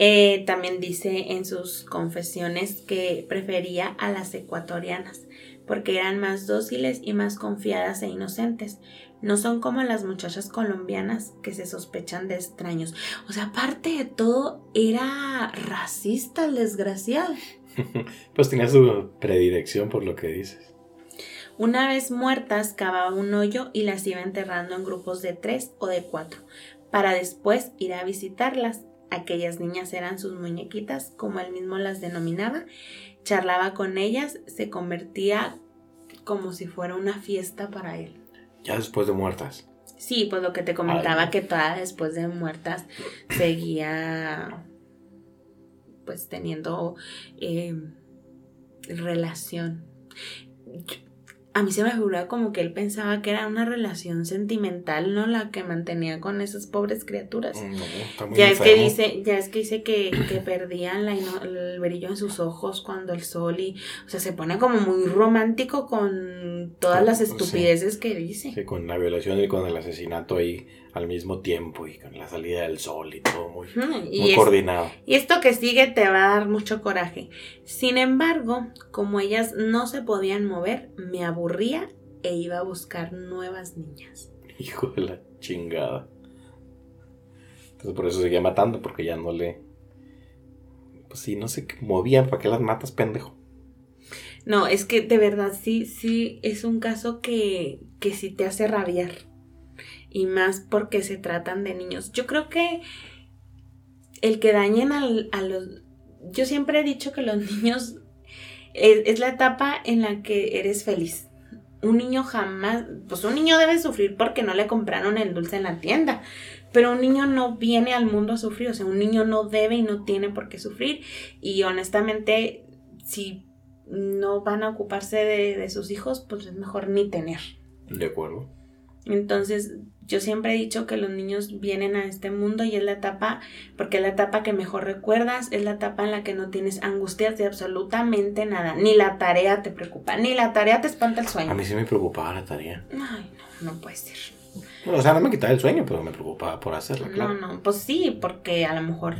[SPEAKER 2] Eh, también dice en sus confesiones que prefería a las ecuatorianas porque eran más dóciles y más confiadas e inocentes. No son como las muchachas colombianas que se sospechan de extraños. O sea, aparte de todo, era racista el desgraciado.
[SPEAKER 1] pues tenía su predilección por lo que dices.
[SPEAKER 2] Una vez muertas, cavaba un hoyo y las iba enterrando en grupos de tres o de cuatro, para después ir a visitarlas. Aquellas niñas eran sus muñequitas, como él mismo las denominaba. Charlaba con ellas, se convertía como si fuera una fiesta para él.
[SPEAKER 1] Ya después de muertas.
[SPEAKER 2] Sí, pues lo que te comentaba, que toda después de muertas seguía pues teniendo eh, relación a mí se me figuraba como que él pensaba que era una relación sentimental, ¿no? La que mantenía con esas pobres criaturas. ya es que dice, ya es que dice que, perdían el brillo en sus ojos cuando el sol y, o sea, se pone como muy romántico con todas las estupideces que dice.
[SPEAKER 1] Sí, con la violación y con el asesinato ahí al mismo tiempo y con la salida del sol y todo muy, coordinado.
[SPEAKER 2] Y esto que sigue te va a dar mucho coraje. Sin embargo, como ellas no se podían mover, me aburría e iba a buscar nuevas niñas.
[SPEAKER 1] Hijo de la chingada. Entonces por eso seguía matando, porque ya no le... Pues sí, no se movían, ¿para qué las matas, pendejo?
[SPEAKER 2] No, es que de verdad sí, sí, es un caso que, que sí te hace rabiar y más porque se tratan de niños. Yo creo que el que dañen a los... Yo siempre he dicho que los niños es, la etapa en la que eres feliz. Un niño jamás, pues un niño debe sufrir porque no le compraron el dulce en la tienda, pero un niño no viene al mundo a sufrir, o sea, un niño no debe y no tiene por qué sufrir y honestamente, si no van a ocuparse de, de sus hijos, pues es mejor ni tener.
[SPEAKER 1] De acuerdo.
[SPEAKER 2] Entonces, yo siempre he dicho que los niños vienen a este mundo y es la etapa, porque es la etapa que mejor recuerdas, es la etapa en la que no tienes angustias de absolutamente nada, ni la tarea te preocupa, ni la tarea te espanta el sueño.
[SPEAKER 1] A mí sí me preocupaba la tarea.
[SPEAKER 2] Ay, no, no puede ser.
[SPEAKER 1] Bueno, o sea, no me quitaba el sueño, pero me preocupaba por hacerla, claro.
[SPEAKER 2] No, no, pues sí, porque a lo mejor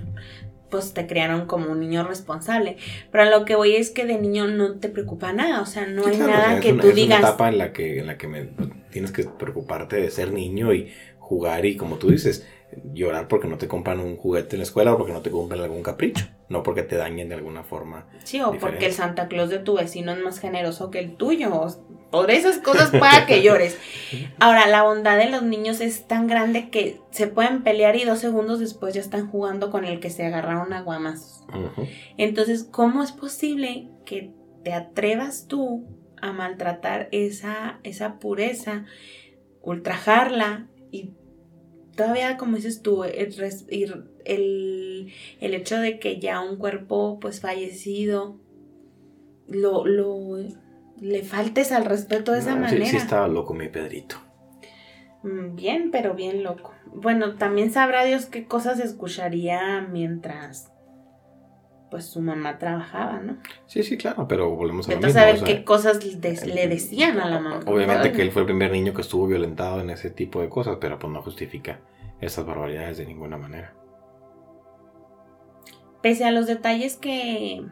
[SPEAKER 2] pues te criaron como un niño responsable. Pero a lo que voy es que de niño no te preocupa nada, o sea, no
[SPEAKER 1] Sí,
[SPEAKER 2] hay
[SPEAKER 1] claro,
[SPEAKER 2] nada
[SPEAKER 1] es
[SPEAKER 2] que
[SPEAKER 1] una-
[SPEAKER 2] tú
[SPEAKER 1] es
[SPEAKER 2] digas.
[SPEAKER 1] una etapa en la que, en la que me, tienes que preocuparte de ser niño y jugar y como tú dices, llorar porque no te compran un juguete en la escuela o porque no te compran algún capricho, no porque te dañen de alguna forma.
[SPEAKER 2] Sí, o
[SPEAKER 1] diferente.
[SPEAKER 2] porque el Santa Claus de tu vecino es más generoso que el tuyo. o- Por esas cosas para que llores. Ahora, la bondad de los niños es tan grande que se pueden pelear y dos segundos después ya están jugando con el que se agarraron a guamazos.
[SPEAKER 1] Ujú.
[SPEAKER 2] Entonces, ¿cómo es posible que te atrevas tú a maltratar esa, esa pureza, ultrajarla y todavía, como dices tú, el, el, el hecho de que ya un cuerpo pues fallecido lo, lo le faltes al respeto de esa
[SPEAKER 1] Ah, sí,
[SPEAKER 2] manera?
[SPEAKER 1] sí estaba loco mi Pedrito.
[SPEAKER 2] Mm, Bien, pero bien loco. Bueno, también sabrá Dios qué cosas escucharía mientras pues su mamá trabajaba, ¿no?
[SPEAKER 1] Sí, sí, claro, pero volvemos a lo
[SPEAKER 2] Entonces
[SPEAKER 1] mismo.
[SPEAKER 2] a ver
[SPEAKER 1] o sea,
[SPEAKER 2] qué cosas le, le decían a la mamá.
[SPEAKER 1] Obviamente que él fue el primer niño que estuvo violentado en ese tipo de cosas, pero pues no justifica esas barbaridades de ninguna manera.
[SPEAKER 2] Pese a los detalles que,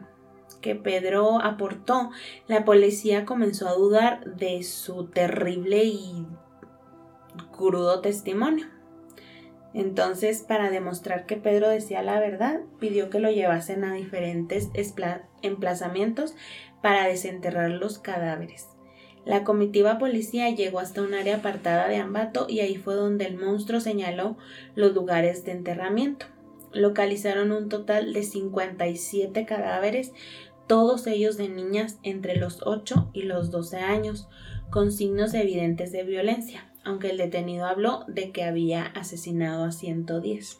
[SPEAKER 2] que Pedro aportó, la policía comenzó a dudar de su terrible y crudo testimonio. Entonces, para demostrar que Pedro decía la verdad, pidió que lo llevasen a diferentes emplazamientos para desenterrar los cadáveres. La comitiva policía llegó hasta un área apartada de Ambato y ahí fue donde el monstruo señaló los lugares de enterramiento. Localizaron un total de 57 cadáveres, todos ellos de niñas entre los 8 y los 12 años, con signos evidentes de violencia, aunque el detenido habló de que había asesinado a 110.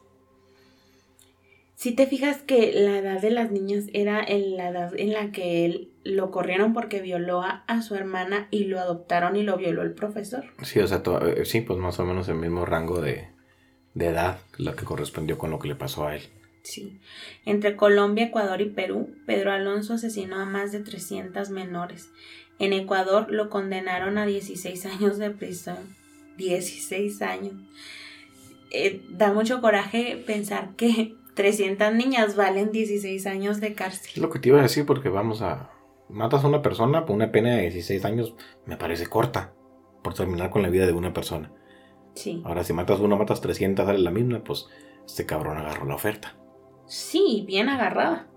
[SPEAKER 2] Si te fijas que la edad de las niñas era en la edad en la que él lo corrieron porque violó a, a su hermana y lo adoptaron y lo violó el profesor.
[SPEAKER 1] Sí, o sea, eh, sí, pues más o menos el mismo rango de, de edad, lo que correspondió con lo que le pasó a él.
[SPEAKER 2] Sí. Entre Colombia, Ecuador y Perú, Pedro Alonso asesinó a más de 300 menores. En Ecuador lo condenaron a 16 años de prisión. 16 años. Eh, da mucho coraje pensar que 300 niñas valen 16 años de cárcel.
[SPEAKER 1] lo que te iba a decir porque vamos a... Matas a una persona por una pena de 16 años, me parece corta, por terminar con la vida de una persona.
[SPEAKER 2] Sí.
[SPEAKER 1] Ahora, si matas uno, matas 300, sale la misma, pues este cabrón agarró la oferta.
[SPEAKER 2] Sí, bien agarrada.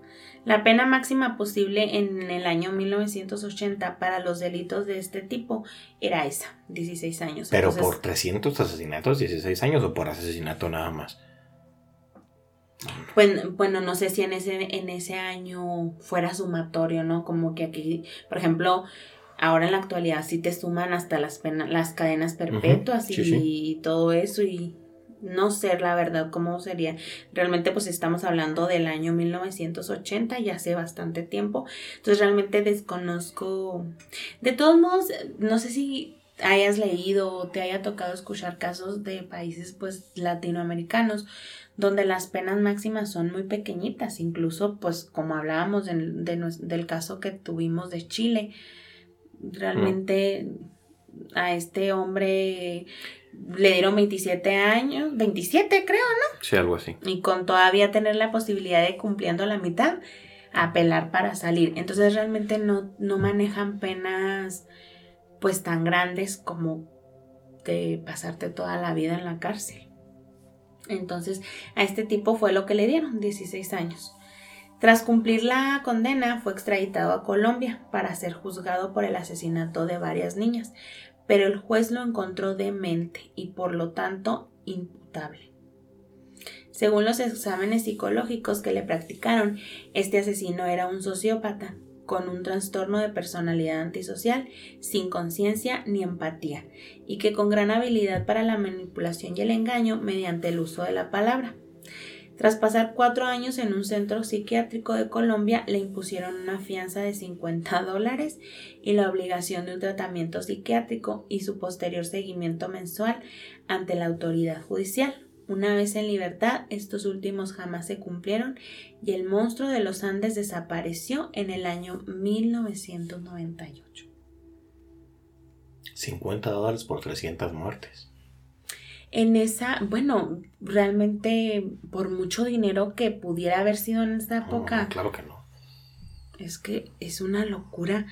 [SPEAKER 2] La pena máxima posible en el año 1980 para los delitos de este tipo era esa, 16 años.
[SPEAKER 1] Pero
[SPEAKER 2] Entonces,
[SPEAKER 1] por 300 asesinatos, 16 años o por asesinato nada más.
[SPEAKER 2] Bueno, bueno, no sé si en ese, en ese año fuera sumatorio, ¿no? Como que aquí, por ejemplo, ahora en la actualidad sí te suman hasta las penas, las cadenas perpetuas
[SPEAKER 1] sí,
[SPEAKER 2] y,
[SPEAKER 1] sí.
[SPEAKER 2] todo eso y no sé la verdad cómo sería. Realmente pues estamos hablando del año 1980, ya hace bastante tiempo. Entonces realmente desconozco. De todos modos, no sé si hayas leído o te haya tocado escuchar casos de países pues latinoamericanos donde las penas máximas son muy pequeñitas, incluso pues como hablábamos del, caso que tuvimos de Chile, realmente a este hombre le dieron 27 años, 27 creo,
[SPEAKER 1] Sí, algo así.
[SPEAKER 2] y con todavía tener la posibilidad de cumpliendo la mitad, apelar para salir. Entonces realmente no, no manejan penas pues tan grandes como de pasarte toda la vida en la cárcel. Entonces a este tipo fue lo que le dieron, 16 años. Tras cumplir la condena fue extraditado a Colombia para ser juzgado por el asesinato de varias niñas, pero el juez lo encontró demente y por lo tanto imputable. Según los exámenes psicológicos que le practicaron, este asesino era un sociópata con un trastorno de personalidad antisocial, sin conciencia ni empatía, y que con gran habilidad para la manipulación y el engaño mediante el uso de la palabra. Tras pasar cuatro años en un centro psiquiátrico de Colombia, le impusieron una fianza de 50 dólares y la obligación de un tratamiento psiquiátrico y su posterior seguimiento mensual ante la autoridad judicial. Una vez en libertad, estos últimos jamás se cumplieron y el monstruo de los Andes desapareció en el año 1998.
[SPEAKER 1] 50 dólares por 300 muertes.
[SPEAKER 2] En esa, bueno, realmente por mucho dinero que pudiera haber sido en esa época.
[SPEAKER 1] claro que no.
[SPEAKER 2] Es que es una locura.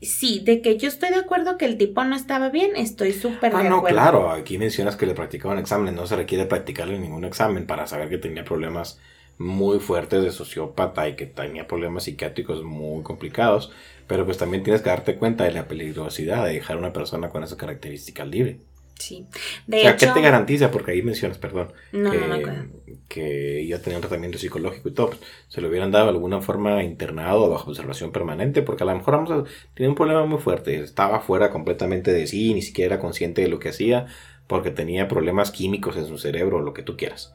[SPEAKER 2] Sí, de que yo estoy de acuerdo que el tipo no estaba bien, estoy súper
[SPEAKER 1] ah,
[SPEAKER 2] de
[SPEAKER 1] no,
[SPEAKER 2] acuerdo.
[SPEAKER 1] claro, aquí mencionas que le practicaban exámenes, no se requiere practicarle ningún examen para saber que tenía problemas muy fuertes de sociópata y que tenía problemas psiquiátricos muy complicados, pero pues también tienes que darte cuenta de la peligrosidad de dejar a una persona con esas características libre.
[SPEAKER 2] Sí.
[SPEAKER 1] De o sea, ¿qué te garantiza? Porque ahí mencionas, perdón,
[SPEAKER 2] No,
[SPEAKER 1] que,
[SPEAKER 2] no,
[SPEAKER 1] que ella tenía un tratamiento psicológico y todo. pues, se lo hubieran dado de alguna forma internado o bajo observación permanente, porque a lo mejor vamos a, tenía un problema muy fuerte. Estaba fuera completamente de sí, ni siquiera era consciente de lo que hacía, porque tenía problemas químicos en su cerebro, lo que tú quieras.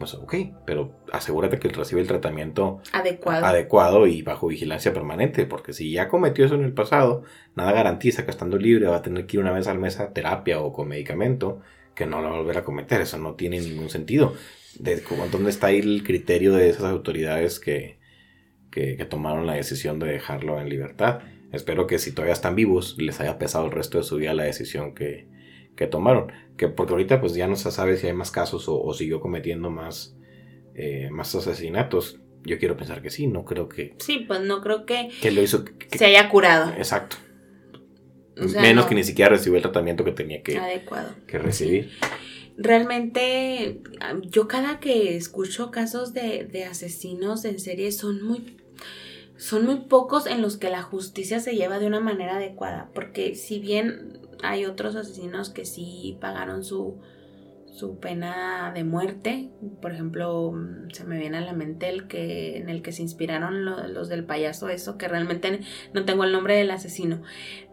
[SPEAKER 1] Pues ok, pero asegúrate que recibe el tratamiento
[SPEAKER 2] Adecuado.
[SPEAKER 1] adecuado y bajo vigilancia permanente, porque si ya cometió eso en el pasado, nada garantiza que estando libre va a tener que ir una vez al mes a terapia o con medicamento, que no lo va a volver a cometer, eso no tiene ningún sentido. De, ¿Dónde está ahí el criterio de esas autoridades que, que, que tomaron la decisión de dejarlo en libertad? Espero que si todavía están vivos les haya pesado el resto de su vida la decisión que, que tomaron. Que porque ahorita pues ya no se sabe si hay más casos o, o siguió cometiendo más, eh, más asesinatos. Yo quiero pensar que sí, no creo que,
[SPEAKER 2] Sí, pues no creo que
[SPEAKER 1] que lo hizo. que-
[SPEAKER 2] se haya curado.
[SPEAKER 1] Exacto.
[SPEAKER 2] O sea,
[SPEAKER 1] Menos
[SPEAKER 2] no.
[SPEAKER 1] que ni siquiera recibió el tratamiento que tenía que,
[SPEAKER 2] Adecuado.
[SPEAKER 1] que recibir.
[SPEAKER 2] Realmente, yo cada que escucho casos de, de asesinos en serie son muy, son muy pocos en los que la justicia se lleva de una manera adecuada. Porque si bien hay otros asesinos que sí pagaron su, su pena de muerte, por ejemplo, mm, se me viene a la mente el que en el que se inspiraron lo- los del payaso, eso que realmente no tengo el nombre del asesino,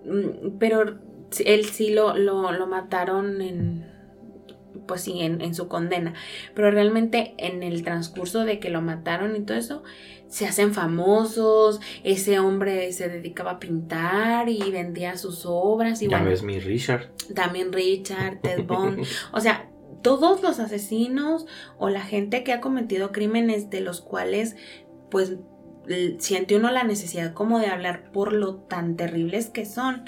[SPEAKER 2] Mm, pero él sí lo, lo, mataron en pues sí, en su condena. Pero realmente en el transcurso de que lo mataron y todo eso, se hacen famosos. Ese hombre se dedicaba a pintar y vendía sus obras. Y
[SPEAKER 1] ya
[SPEAKER 2] bueno,
[SPEAKER 1] ves mi Richard.
[SPEAKER 2] también Richard, Ted Bond. o sea, todos los asesinos o la gente que ha cometido crímenes de los cuales, pues, siente uno la necesidad como de hablar por lo tan terribles que son.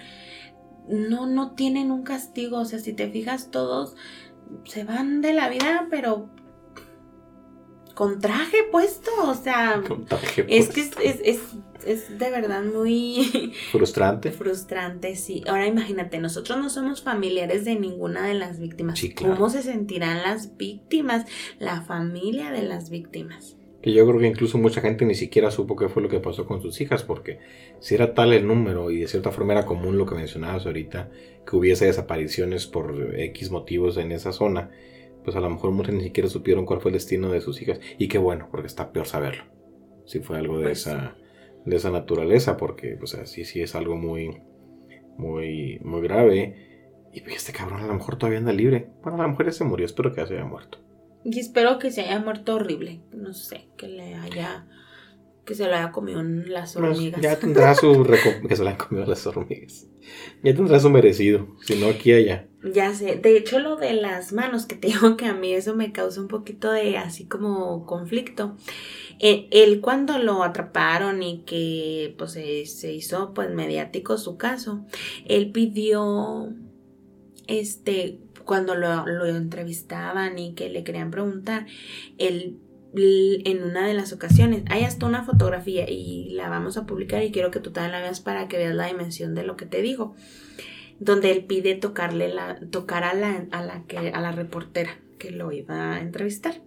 [SPEAKER 2] No, no tienen un castigo. O sea, si te fijas, todos se van de la vida, pero con traje puesto. O sea,
[SPEAKER 1] Con traje
[SPEAKER 2] es que
[SPEAKER 1] puesto.
[SPEAKER 2] es, es, es, es de verdad muy
[SPEAKER 1] frustrante.
[SPEAKER 2] frustrante, sí. Ahora imagínate, nosotros no somos familiares de ninguna de las víctimas.
[SPEAKER 1] Sí, claro.
[SPEAKER 2] ¿Cómo se sentirán las víctimas? La familia de las víctimas.
[SPEAKER 1] Que yo creo que incluso mucha gente ni siquiera supo qué fue lo que pasó con sus hijas, porque si era tal el número y de cierta forma era común lo que mencionabas ahorita, que hubiese desapariciones por X motivos en esa zona, pues a lo mejor muchos ni siquiera supieron cuál fue el destino de sus hijas. Y qué bueno, porque está peor saberlo. Si fue algo de
[SPEAKER 2] Pues
[SPEAKER 1] esa, de esa naturaleza, porque pues así sí es algo muy, muy, muy grave. Y pues, este cabrón a lo mejor todavía anda libre. Bueno, a lo mejor ya se murió, espero que ya se haya muerto.
[SPEAKER 2] Y espero que se haya muerto horrible. No sé, que le haya. Que se lo haya comido en las
[SPEAKER 1] Pues,
[SPEAKER 2] hormigas.
[SPEAKER 1] ya tendrá su que se la han comido las hormigas. Ya tendrá su merecido, si no aquí allá.
[SPEAKER 2] Ya sé, de hecho lo de las manos, que te digo que a mí eso me causa un poquito de así como conflicto. Eh, él cuando lo atraparon y que pues se, se hizo pues mediático su caso, él pidió, este, cuando lo, lo entrevistaban y que le querían preguntar, él en una de las ocasiones, hay hasta una fotografía y la vamos a publicar y quiero que tú también la veas para que veas la dimensión de lo que te dijo donde él pide tocarle la, tocar a la, a la que, a la reportera que lo iba a entrevistar.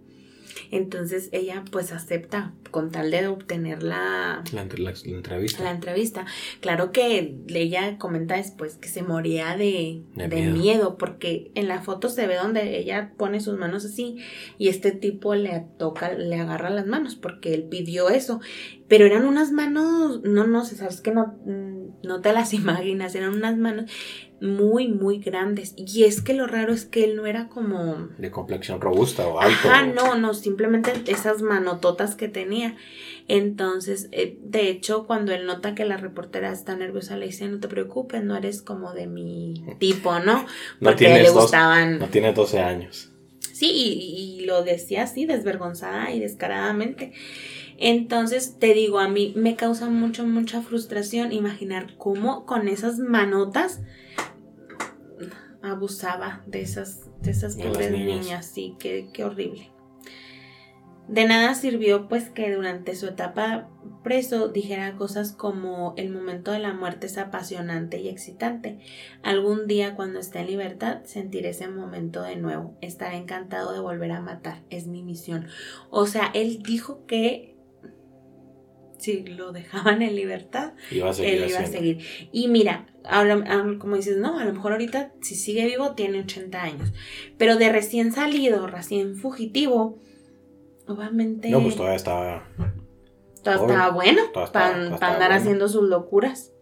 [SPEAKER 2] Entonces ella pues acepta con tal de obtener la,
[SPEAKER 1] La, entre- la- la entrevista.
[SPEAKER 2] la entrevista. Claro que ella comenta después que se moría de,
[SPEAKER 1] De
[SPEAKER 2] de
[SPEAKER 1] miedo.
[SPEAKER 2] miedo. porque en la foto se ve donde ella pone sus manos así y este tipo le toca, le agarra las manos porque él pidió eso. Pero eran unas manos, no, no sé, sabes que no, no te las imaginas, eran unas manos muy, muy grandes. Y es que lo raro es que él no era como...
[SPEAKER 1] De complexión robusta o alto.
[SPEAKER 2] Ajá, no, no, simplemente esas manototas que tenía. Entonces, eh, de hecho, cuando él nota que la reportera está nerviosa, le dice, no te preocupes, no eres como de mi tipo, ¿no? Porque
[SPEAKER 1] no
[SPEAKER 2] le gustaban...
[SPEAKER 1] no tiene 12 años.
[SPEAKER 2] Sí, y, y, lo decía así, desvergonzada y descaradamente. Entonces, te digo, a mí me causa mucho, mucha frustración imaginar cómo con esas manotas abusaba de esas, de esas pobres niñas. Sí, qué, qué horrible. De nada sirvió pues que durante su etapa preso dijera cosas como el momento de la muerte es apasionante y excitante. Algún día cuando esté en libertad sentiré ese momento de nuevo. Estaré encantado de volver a matar. Es mi misión. O sea, él dijo que si lo dejaban en libertad,
[SPEAKER 1] iba a seguir
[SPEAKER 2] él iba a seguir. Y mira, ahora, como dices, no, a lo mejor ahorita si sigue vivo tiene 80 años, pero de recién salido, recién fugitivo, obviamente...
[SPEAKER 1] No, pues todavía estaba...
[SPEAKER 2] Todavía estaba bueno para andar haciendo sus locuras.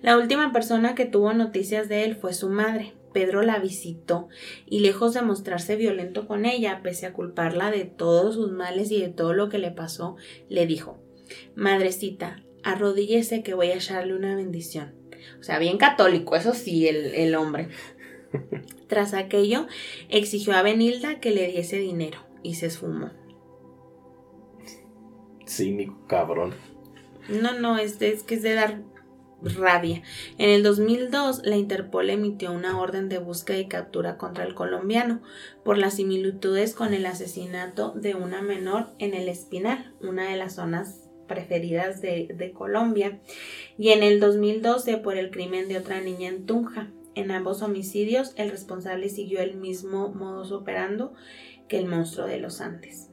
[SPEAKER 2] La última persona que tuvo noticias de él fue su madre. Pedro la visitó y lejos de mostrarse violento con ella, pese a culparla de todos sus males y de todo lo que le pasó, le dijo Madrecita, arrodíllese que voy a echarle una bendición. O sea, bien católico, eso sí, el, hombre. Tras aquello, exigió a Benilda que le diese dinero y se esfumó.
[SPEAKER 1] Cínico, cabrón.
[SPEAKER 2] No, no, es, es que es de dar rabia. En el 2002, la Interpol emitió una orden de búsqueda y captura contra el colombiano por las similitudes con el asesinato de una menor en el Espinal, una de las zonas preferidas de, Colombia, y en el 2012 por el crimen de otra niña en Tunja. En ambos homicidios, el responsable siguió el mismo modus operando que el monstruo de los Andes.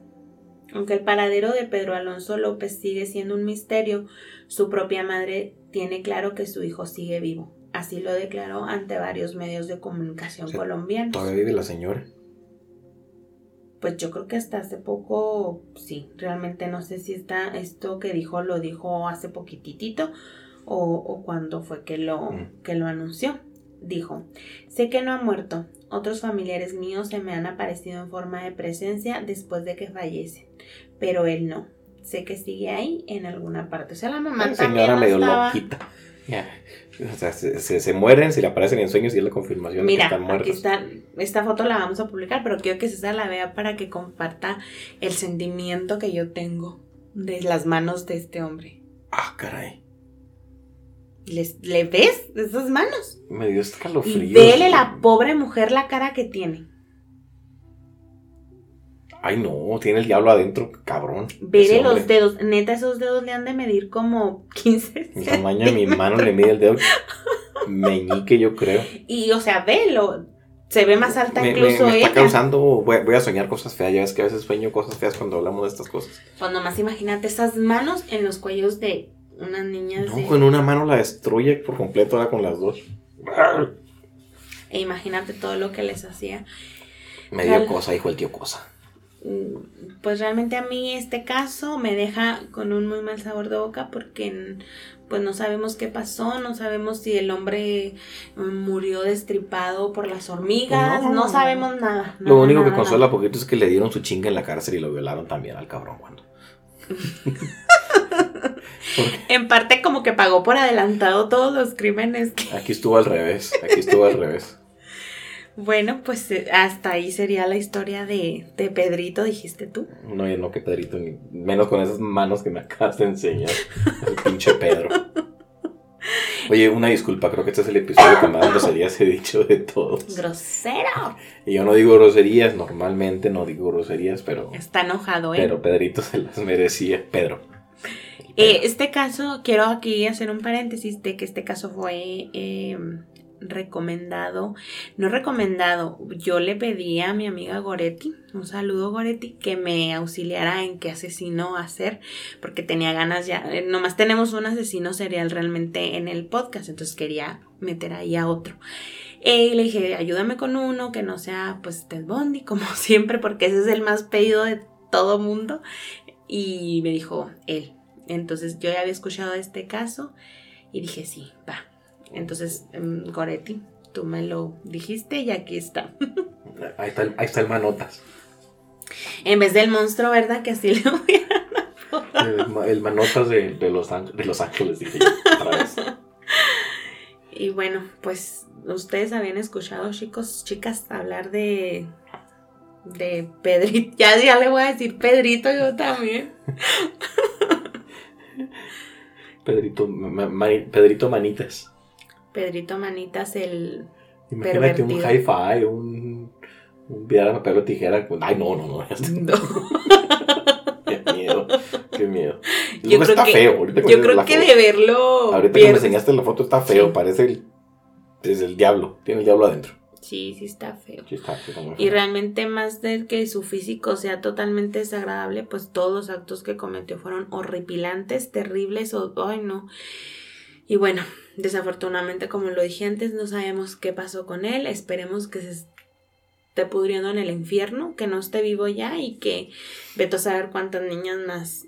[SPEAKER 2] Aunque el paradero de Pedro Alonso López sigue siendo un misterio, su propia madre tiene claro que su hijo sigue vivo. Así lo declaró ante varios medios de comunicación colombianos.
[SPEAKER 1] ¿Todavía vive la señora?
[SPEAKER 2] Pues yo creo que hasta hace poco, sí, realmente no sé si está esto que dijo lo dijo hace poquitito o, o cuando fue que lo, que lo anunció. Dijo, sé que no ha muerto, otros familiares míos se me han aparecido en forma de presencia después de que fallecen, pero él no. Sé que sigue ahí en alguna parte. O sea, la mamá
[SPEAKER 1] la señora medio loquita. O sea, se, mueren, si le aparecen en sueños y es la confirmación
[SPEAKER 2] de
[SPEAKER 1] que están muertos.
[SPEAKER 2] Aquí está, esta foto la vamos a publicar, pero quiero que César la vea para que comparta el sentimiento que yo tengo de las manos de este hombre.
[SPEAKER 1] Ah, caray.
[SPEAKER 2] ¿Le ves esas manos?
[SPEAKER 1] Me dio escalofrío.
[SPEAKER 2] Y vele la pobre mujer la cara que tiene.
[SPEAKER 1] Ay, no, tiene el diablo adentro, cabrón.
[SPEAKER 2] Vele los dedos. Neta, esos dedos le han de medir como 15.
[SPEAKER 1] El tamaño de mi mano le mide el dedo meñique, yo creo.
[SPEAKER 2] Y, o sea, velo. Se ve más alta incluso
[SPEAKER 1] me, me está causando, voy, a soñar cosas feas. Ya ves que a veces sueño cosas feas cuando hablamos de estas cosas.
[SPEAKER 2] Pues nomás imagínate esas manos en los cuellos de unas niñas.
[SPEAKER 1] No, con una mano la destruye por completo, ahora con las dos.
[SPEAKER 2] E imagínate todo lo que les hacía.
[SPEAKER 1] Me dio cosa, dijo el tío cosa.
[SPEAKER 2] Mm, pues realmente a mí este caso me deja con un muy mal sabor de boca porque pues no sabemos qué pasó, no sabemos si el hombre murió destripado por las hormigas, no, sabemos nada.
[SPEAKER 1] Lo único que consuela poquito es que le dieron su chinga en la cárcel y lo violaron también al cabrón cuando.
[SPEAKER 2] en parte como que pagó por adelantado todos los crímenes que...
[SPEAKER 1] Aquí estuvo al revés, aquí estuvo al revés.
[SPEAKER 2] Bueno, pues eh, hasta ahí sería la historia de, Pedrito, dijiste tú.
[SPEAKER 1] No, yo no que Pedrito, ni menos con esas manos que me acabas de enseñar. El pinche Pedro. Oye, una disculpa, creo que este es el episodio que más groserías he dicho de todos.
[SPEAKER 2] ¡Grosero!
[SPEAKER 1] Y yo no digo groserías, normalmente no digo groserías, pero.
[SPEAKER 2] Está enojado, ¿eh?
[SPEAKER 1] Pero Pedrito se las merecía. Pedro.
[SPEAKER 2] Eh, este caso, quiero aquí hacer un paréntesis de que este caso fue eh, recomendado, no recomendado, yo le pedí a mi amiga Goretti, un saludo Goretti, que me auxiliara en qué asesino hacer, porque tenía ganas ya, eh, nomás tenemos un asesino serial realmente en el podcast, entonces quería meter ahí a otro. Eh, y le dije, ayúdame con uno que no sea pues Ted Bundy, como siempre, porque ese es el más pedido de todo mundo. Y me dijo él. Entonces yo ya había escuchado este caso Y dije, sí, va. Entonces, em, Goretti, tú me lo dijiste y aquí está.
[SPEAKER 1] Ahí está el, ahí está el manotas.
[SPEAKER 2] En vez del monstruo, ¿verdad? Que así le
[SPEAKER 1] El, ma- el manotas de, de los, de los ángeles, dije yo. otra vez.
[SPEAKER 2] Y bueno, pues ustedes habían escuchado, chicos, chicas, hablar de de Pedrito. Ya, ya le voy a decir Pedrito yo también.
[SPEAKER 1] Pedrito, ma- ma- Pedrito Manitas.
[SPEAKER 2] Pedrito Manitas, el
[SPEAKER 1] Imagínate un hi-fi, un, un piedra, papel o tijera. Ay, no, no, no.
[SPEAKER 2] No.
[SPEAKER 1] Qué miedo, qué miedo.
[SPEAKER 2] Yo creo
[SPEAKER 1] está
[SPEAKER 2] que-
[SPEAKER 1] feo. Ahorita,
[SPEAKER 2] Yo creo que
[SPEAKER 1] foto-
[SPEAKER 2] de verlo.
[SPEAKER 1] ahorita que me enseñaste la foto está feo.
[SPEAKER 2] Sí.
[SPEAKER 1] Parece el, es el diablo. Tiene el diablo adentro.
[SPEAKER 2] Sí, sí está feo.
[SPEAKER 1] Sí, está, sí está muy
[SPEAKER 2] Y
[SPEAKER 1] feo.
[SPEAKER 2] realmente más de que su físico sea totalmente desagradable, pues todos los actos que cometió fueron horripilantes, terribles o ay no. Y bueno, desafortunadamente como lo dije antes, no sabemos qué pasó con él, esperemos que se esté pudriendo en el infierno, que no esté vivo ya y que veto a saber cuántas niñas más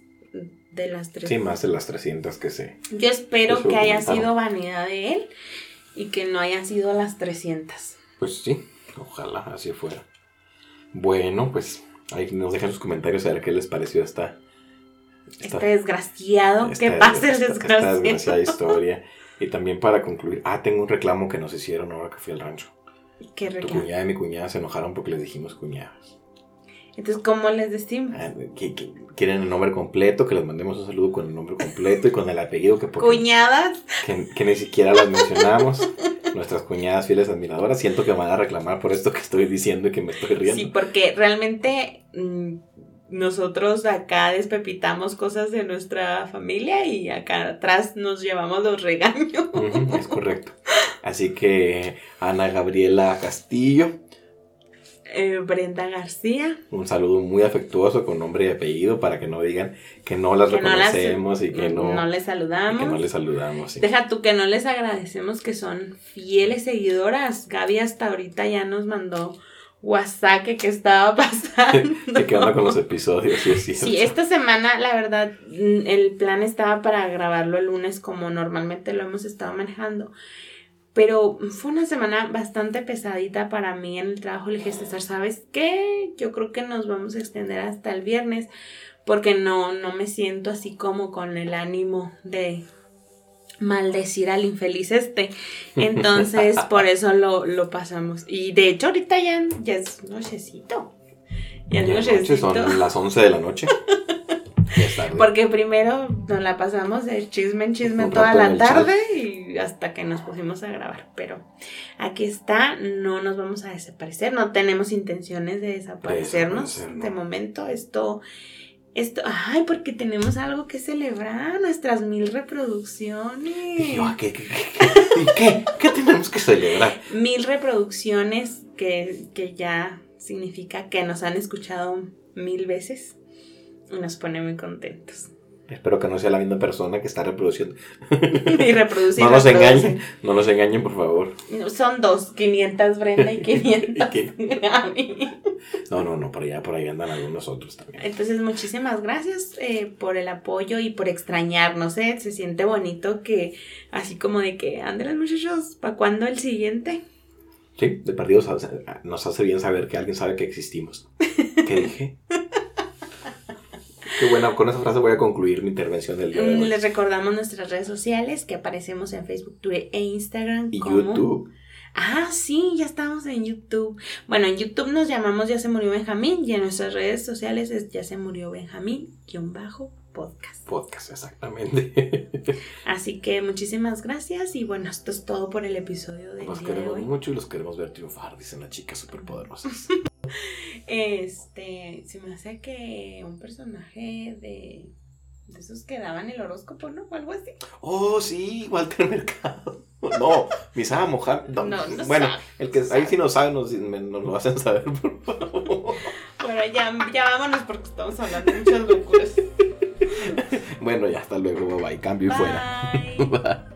[SPEAKER 2] de las tres.
[SPEAKER 1] Sí, más de las 300 que sé.
[SPEAKER 2] Yo espero
[SPEAKER 1] Eso
[SPEAKER 2] que haya sido vanidad de él y que no hayan sido las 300.
[SPEAKER 1] Pues sí, ojalá así fuera. Bueno, pues ahí nos dejan sus comentarios a ver qué les pareció esta. Esta-
[SPEAKER 2] Este desgraciado,
[SPEAKER 1] esta-
[SPEAKER 2] que pase el desgraciado.
[SPEAKER 1] Esta desgraciada historia. Y también para concluir, ah, tengo un reclamo que nos hicieron ahora que fui al rancho.
[SPEAKER 2] Qué
[SPEAKER 1] Tu
[SPEAKER 2] reclamo.
[SPEAKER 1] cuñada y mi cuñada se enojaron porque les dijimos cuñadas.
[SPEAKER 2] Entonces, ¿cómo les decimos?
[SPEAKER 1] Ah, que- que quieren el nombre completo, que les mandemos un saludo con el nombre completo y con el apellido que,
[SPEAKER 2] Cuñadas.
[SPEAKER 1] que, que ni siquiera las mencionamos. Nuestras cuñadas fieles admiradoras. Siento que me van a reclamar por esto que estoy diciendo y que me estoy riendo.
[SPEAKER 2] Sí, porque realmente mm, nosotros acá despepitamos cosas de nuestra familia y acá atrás nos llevamos los regaños.
[SPEAKER 1] Es correcto. Así que Ana Gabriela Castillo,
[SPEAKER 2] Eh, Brenda García.
[SPEAKER 1] un saludo muy afectuoso con nombre y apellido para que no digan que no las
[SPEAKER 2] Que no las-
[SPEAKER 1] reconocemos y que no,
[SPEAKER 2] no les
[SPEAKER 1] y
[SPEAKER 2] saludamos.
[SPEAKER 1] que no les saludamos. sí.
[SPEAKER 2] Deja tú que no les agradecemos que son fieles seguidoras. Gaby hasta ahorita ya nos mandó WhatsApp que estaba pasando.
[SPEAKER 1] ¿Qué- ¿Qué onda con los episodios? Sí, es.
[SPEAKER 2] Sí, esta semana, la verdad, el plan estaba para grabarlo el lunes como normalmente lo hemos estado manejando. Pero fue una semana bastante pesadita para mí en el trabajo. Le dije, César, ¿sabes qué? Yo creo que nos vamos a extender hasta el viernes porque no, no me siento así como con el ánimo de maldecir al infeliz este. Entonces, por eso lo, lo pasamos. Y de hecho, ahorita ya, ya es nochecito. Ya es
[SPEAKER 1] Ya
[SPEAKER 2] nochecito.
[SPEAKER 1] son las 11 de la noche.
[SPEAKER 2] Porque primero nos la pasamos de chisme en chisme toda la tarde y hasta que nos pusimos a grabar. Pero aquí está, no nos vamos a desaparecer, no tenemos intenciones de desaparecernos
[SPEAKER 1] Desaparecer, no.
[SPEAKER 2] de momento. Esto, esto, ay, porque tenemos algo que celebrar, nuestras mil reproducciones.
[SPEAKER 1] Ah, ¿qué, qué, qué, ¿Y qué? ¿Qué tenemos que celebrar?
[SPEAKER 2] Mil reproducciones que, que ya significa que nos han escuchado mil veces y nos pone muy contentos.
[SPEAKER 1] Espero que no sea la misma persona que está reproduciendo.
[SPEAKER 2] y reproducir.
[SPEAKER 1] No nos engañen, no nos engañen, por favor.
[SPEAKER 2] Son dos, 500 Brenda y 500
[SPEAKER 1] ¿Y. No, no, no, por allá, por ahí andan algunos otros también.
[SPEAKER 2] Entonces, muchísimas gracias eh, por el apoyo y por extrañarnos. ¿eh? Se siente bonito que, así como de que, anden muchachos, ¿para cuándo el siguiente?
[SPEAKER 1] Sí, de perdidos nos hace bien saber que alguien sabe que existimos. ¿Qué dije? Qué buena, con esa frase voy a concluir mi intervención del día de
[SPEAKER 2] Mm,
[SPEAKER 1] hoy.
[SPEAKER 2] Les recordamos nuestras redes sociales que aparecemos en Facebook, Twitter e Instagram.
[SPEAKER 1] Y
[SPEAKER 2] como-
[SPEAKER 1] YouTube.
[SPEAKER 2] Ah, sí, ya estamos en YouTube. Bueno, en YouTube nos llamamos Ya se murió Benjamín y en nuestras redes sociales es Ya se murió Benjamín, guion bajo, podcast.
[SPEAKER 1] Podcast, exactamente.
[SPEAKER 2] Así que muchísimas gracias y bueno, esto es todo por el episodio del
[SPEAKER 1] Los
[SPEAKER 2] de
[SPEAKER 1] queremos
[SPEAKER 2] hoy.
[SPEAKER 1] mucho y los queremos ver triunfar, dicen las chicas superpoderosas.
[SPEAKER 2] Este, se me hace que un personaje de, de esos que daban el horóscopo, ¿no? O algo así.
[SPEAKER 1] Oh, sí, Walter Mercado. No, Misada Mohamed. No,
[SPEAKER 2] No, no
[SPEAKER 1] bueno,
[SPEAKER 2] sabe,
[SPEAKER 1] el que ahí sí no sabe, nos, nos lo hacen saber, por favor.
[SPEAKER 2] Bueno, ya, ya vámonos porque estamos hablando de muchas locuras.
[SPEAKER 1] Bueno, ya hasta luego, bye, cambio y fuera.
[SPEAKER 2] Bye.
[SPEAKER 1] Bye.